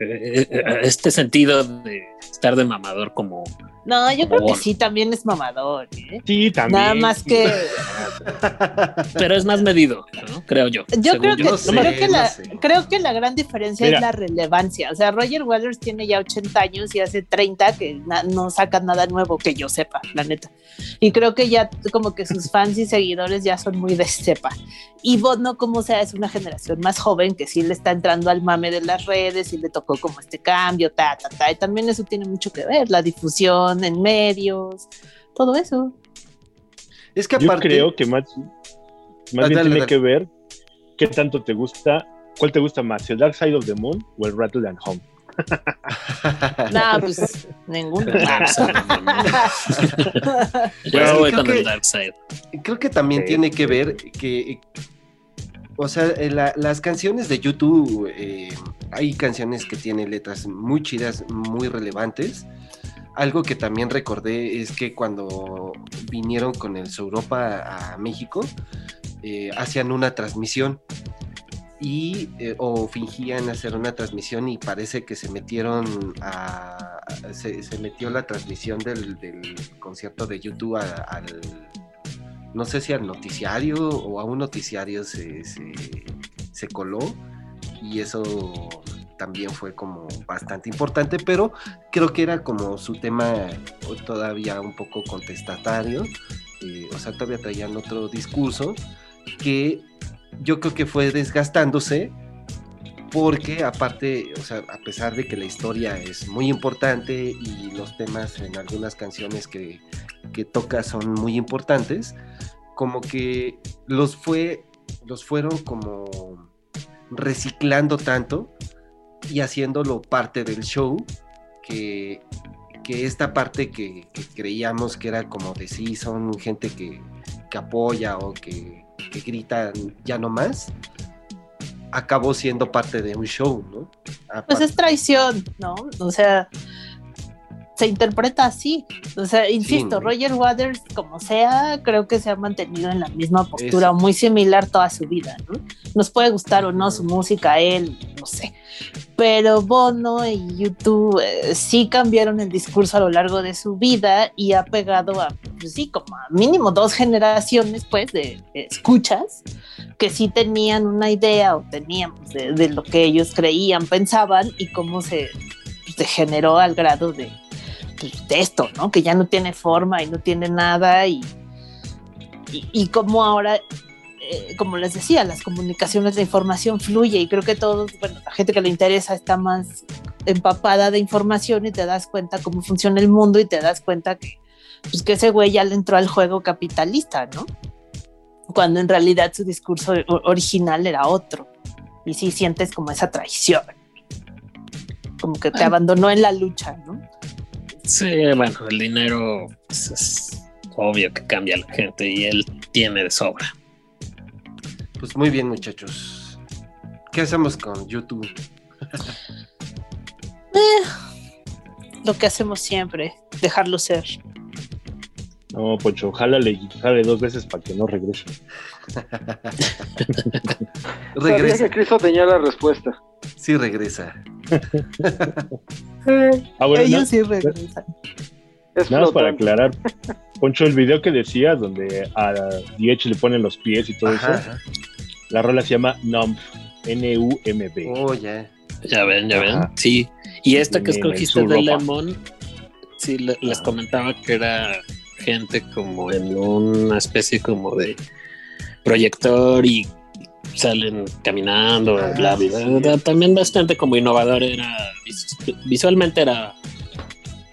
eh, este sentido de estar de mamador como No, yo creo que sí, también es mamador. ¿eh? Sí, también. Nada más que pero es más medido, ¿no? Creo yo. yo creo que, yo. No sé, creo, que no la, sé. creo que la gran diferencia Mira. es la relevancia. O sea, Roger Waters tiene ya 80 años y hace 30 que na- no saca nada nuevo que yo sepa, la neta. Y creo que ya como que sus fans y seguidores ya son muy de cepa. Y Bono, como sea, es una generación más joven que sí le está entrando al mame de las redes y le tocó como este cambio, ta, ta, ta. Y también eso tiene mucho que ver, la difusión en medios, todo eso. Es que Yo aparte. creo que más, más Ah, bien dale, tiene dale. que ver qué tanto te gusta, cuál te gusta más, el Dark Side of the Moon o el Rattle and Home. No, pues ninguno. Dark Side Yo voy creo con que- el Dark Side. Creo que también Sí. tiene que ver que, o sea, eh, la- las canciones de YouTube, eh, hay canciones que tienen letras muy chidas, muy relevantes. Algo que también recordé es que cuando vinieron con el Europa a México, eh, hacían una transmisión y eh, o fingían hacer una transmisión y parece que se metieron a se, metió la transmisión del, concierto de YouTube al no sé si al noticiario o a un noticiario se, se coló y eso también fue como bastante importante, pero creo que era como su tema todavía un poco contestatario eh, o sea, todavía traían otro discurso que yo creo que fue desgastándose porque aparte, o sea, a pesar de que la historia es muy importante y los temas en algunas canciones que, que toca son muy importantes, como que los fue, los fueron como reciclando tanto y haciéndolo parte del show que, que esta parte que, que creíamos que era como de sí, son gente que, que apoya o que, que grita ya no más, acabó siendo parte de un show, ¿no? Pues es traición, ¿no? O sea, se interpreta así. O sea, insisto, ¿no? Roger Waters, como sea, creo que se ha mantenido en la misma postura, Eso. muy similar toda su vida, ¿no? Nos puede gustar o no su música, él, no sé. Pero Bono y YouTube eh, sí cambiaron el discurso a lo largo de su vida y ha pegado a, pues sí, como a mínimo dos generaciones, pues, de de escuchas que sí tenían una idea o teníamos de, de lo que ellos creían, pensaban y cómo se degeneró al grado de, pues, de esto, ¿no? Que ya no tiene forma y no tiene nada y, y, y como ahora, eh, como les decía, las comunicaciones, la información fluye y creo que todos, bueno, la gente que le interesa está más empapada de información y te das cuenta cómo funciona el mundo y te das cuenta que, pues, que ese güey ya le entró al juego capitalista, ¿no? Cuando en realidad su discurso original era otro. Y sí sientes como esa traición. Como que te abandonó en la lucha, ¿no? Sí, bueno, el dinero pues, es obvio que cambia a la gente y él tiene de sobra. Pues muy bien, muchachos. ¿Qué hacemos con YouTube? Lo que hacemos siempre, dejarlo ser. No, Poncho, jálale, jálale dos veces para que no regrese. Sabía Regresa. que Cristo tenía la respuesta. Sí, regresa. Ah, bueno, Ellos sí regresan. Es nada más para aclarar. Poncho, el video que decías, donde a DH le ponen los pies y todo Ajá, eso, ajá. la rola se llama Numb, N-U-M-B. Oh, ya. Ya ven, ya ven. Sí. Y esta que escogiste de ropa. Lemon, sí, le- les Ajá. comentaba que era gente como en una especie como de proyector y salen caminando, Ah, bla, sí, bla, sí. bla. También bastante como innovador, era vis- visualmente era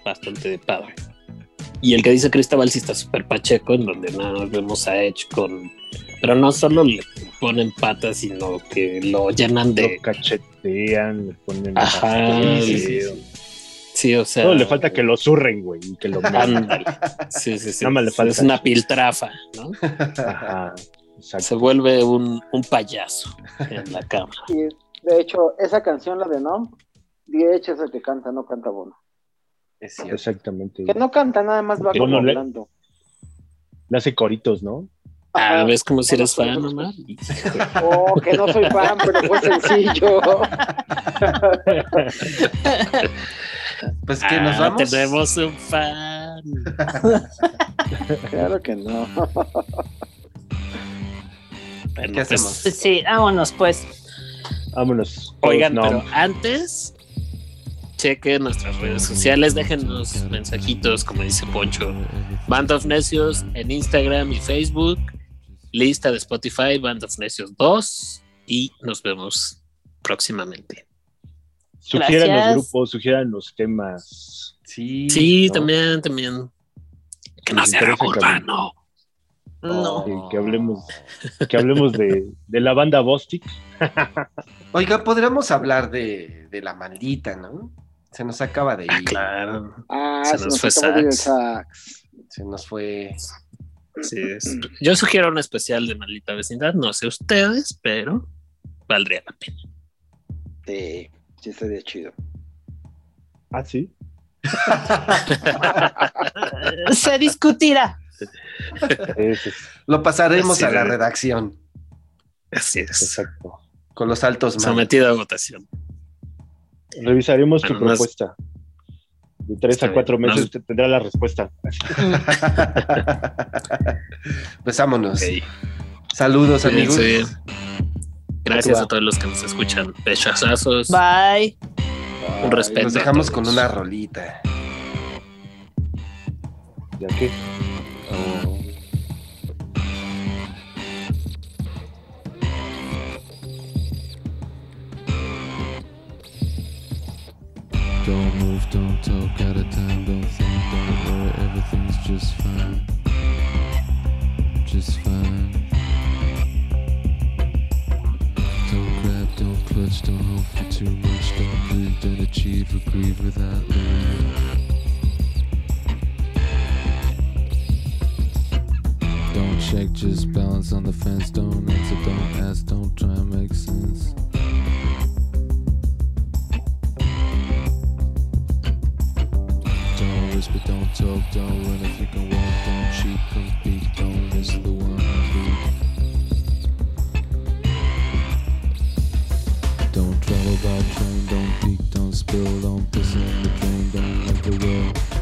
bastante padre. Y el que dice Cristóbal sí está súper pacheco, en donde nada más vemos a Edge con... Pero no solo le ponen patas, sino que lo llenan de... Lo cachetean, le ponen. Ajá, Sí, sí, sí, o sea. Todo le falta que lo zurren, güey, y que lo Ándale. Sí, sí, sí. Nada más le falta Es una piltrafa, ¿no? Ajá, exacto. Se vuelve un, un payaso en la cámara. Y de hecho, esa canción, la de Nom, DH es el que canta, no canta Bono. Es cierto. Exactamente. Que no canta, nada más va como le- hablando. Le hace coritos, ¿no? Ah. ¿ves como si eres fan, Omar? Oh, que no soy fan, pero fue sencillo. Pues que nos Ah, vamos. Tenemos un fan. claro que no. Bueno, ¿Qué pues, hacemos? Pues sí, vámonos pues. Vámonos. Oigan, Todos pero antes, chequen nuestras redes sociales, déjenos mensajitos, como dice Poncho. Band of Necios en Instagram y Facebook, lista de Spotify, Band of Necios 2, y nos vemos próximamente. Sugieran los grupos, sugieran los temas. Sí. Sí, ¿no? también, también. Que no Nos sea urbano. No. Que hablemos, que hablemos de, de la banda Bostic. Oiga, podríamos hablar de, de la maldita, ¿no? Se nos acaba de ir. Ah, claro. Ah, Se se, nos nos fue ir Sax. sax. Se nos fue. Sí, es- Yo sugiero un especial de Maldita Vecindad, no sé ustedes, pero valdría la pena. Sí, sí estaría chido. Ah, sí. Se discutirá. Es, Lo pasaremos a la redacción Así es. exacto. con los altos mandos. Sometido a votación. Revisaremos tu no propuesta. De tres Está a cuatro bien. meses No te tendrá la respuesta. pues vámonos. Ok. Saludos, amigos. Gracias a todos los que nos escuchan. Bechazazos. Bye. Un respeto. Nos dejamos con una rolita. Ya. Oh. Don't move, don't talk out of time, don't think, don't worry, everything's just fine. Just fine. Don't grab, don't clutch, don't hope for too much, don't bleed, don't achieve or grieve without leaving. Don't check, just balance on the fence, don't answer, don't ask, don't try and make sense. But don't talk, don't run if you can walk, don't cheat, compete, don't miss the one beat. Don't travel by train, don't peek, don't spill, don't piss in the drain, don't let the world.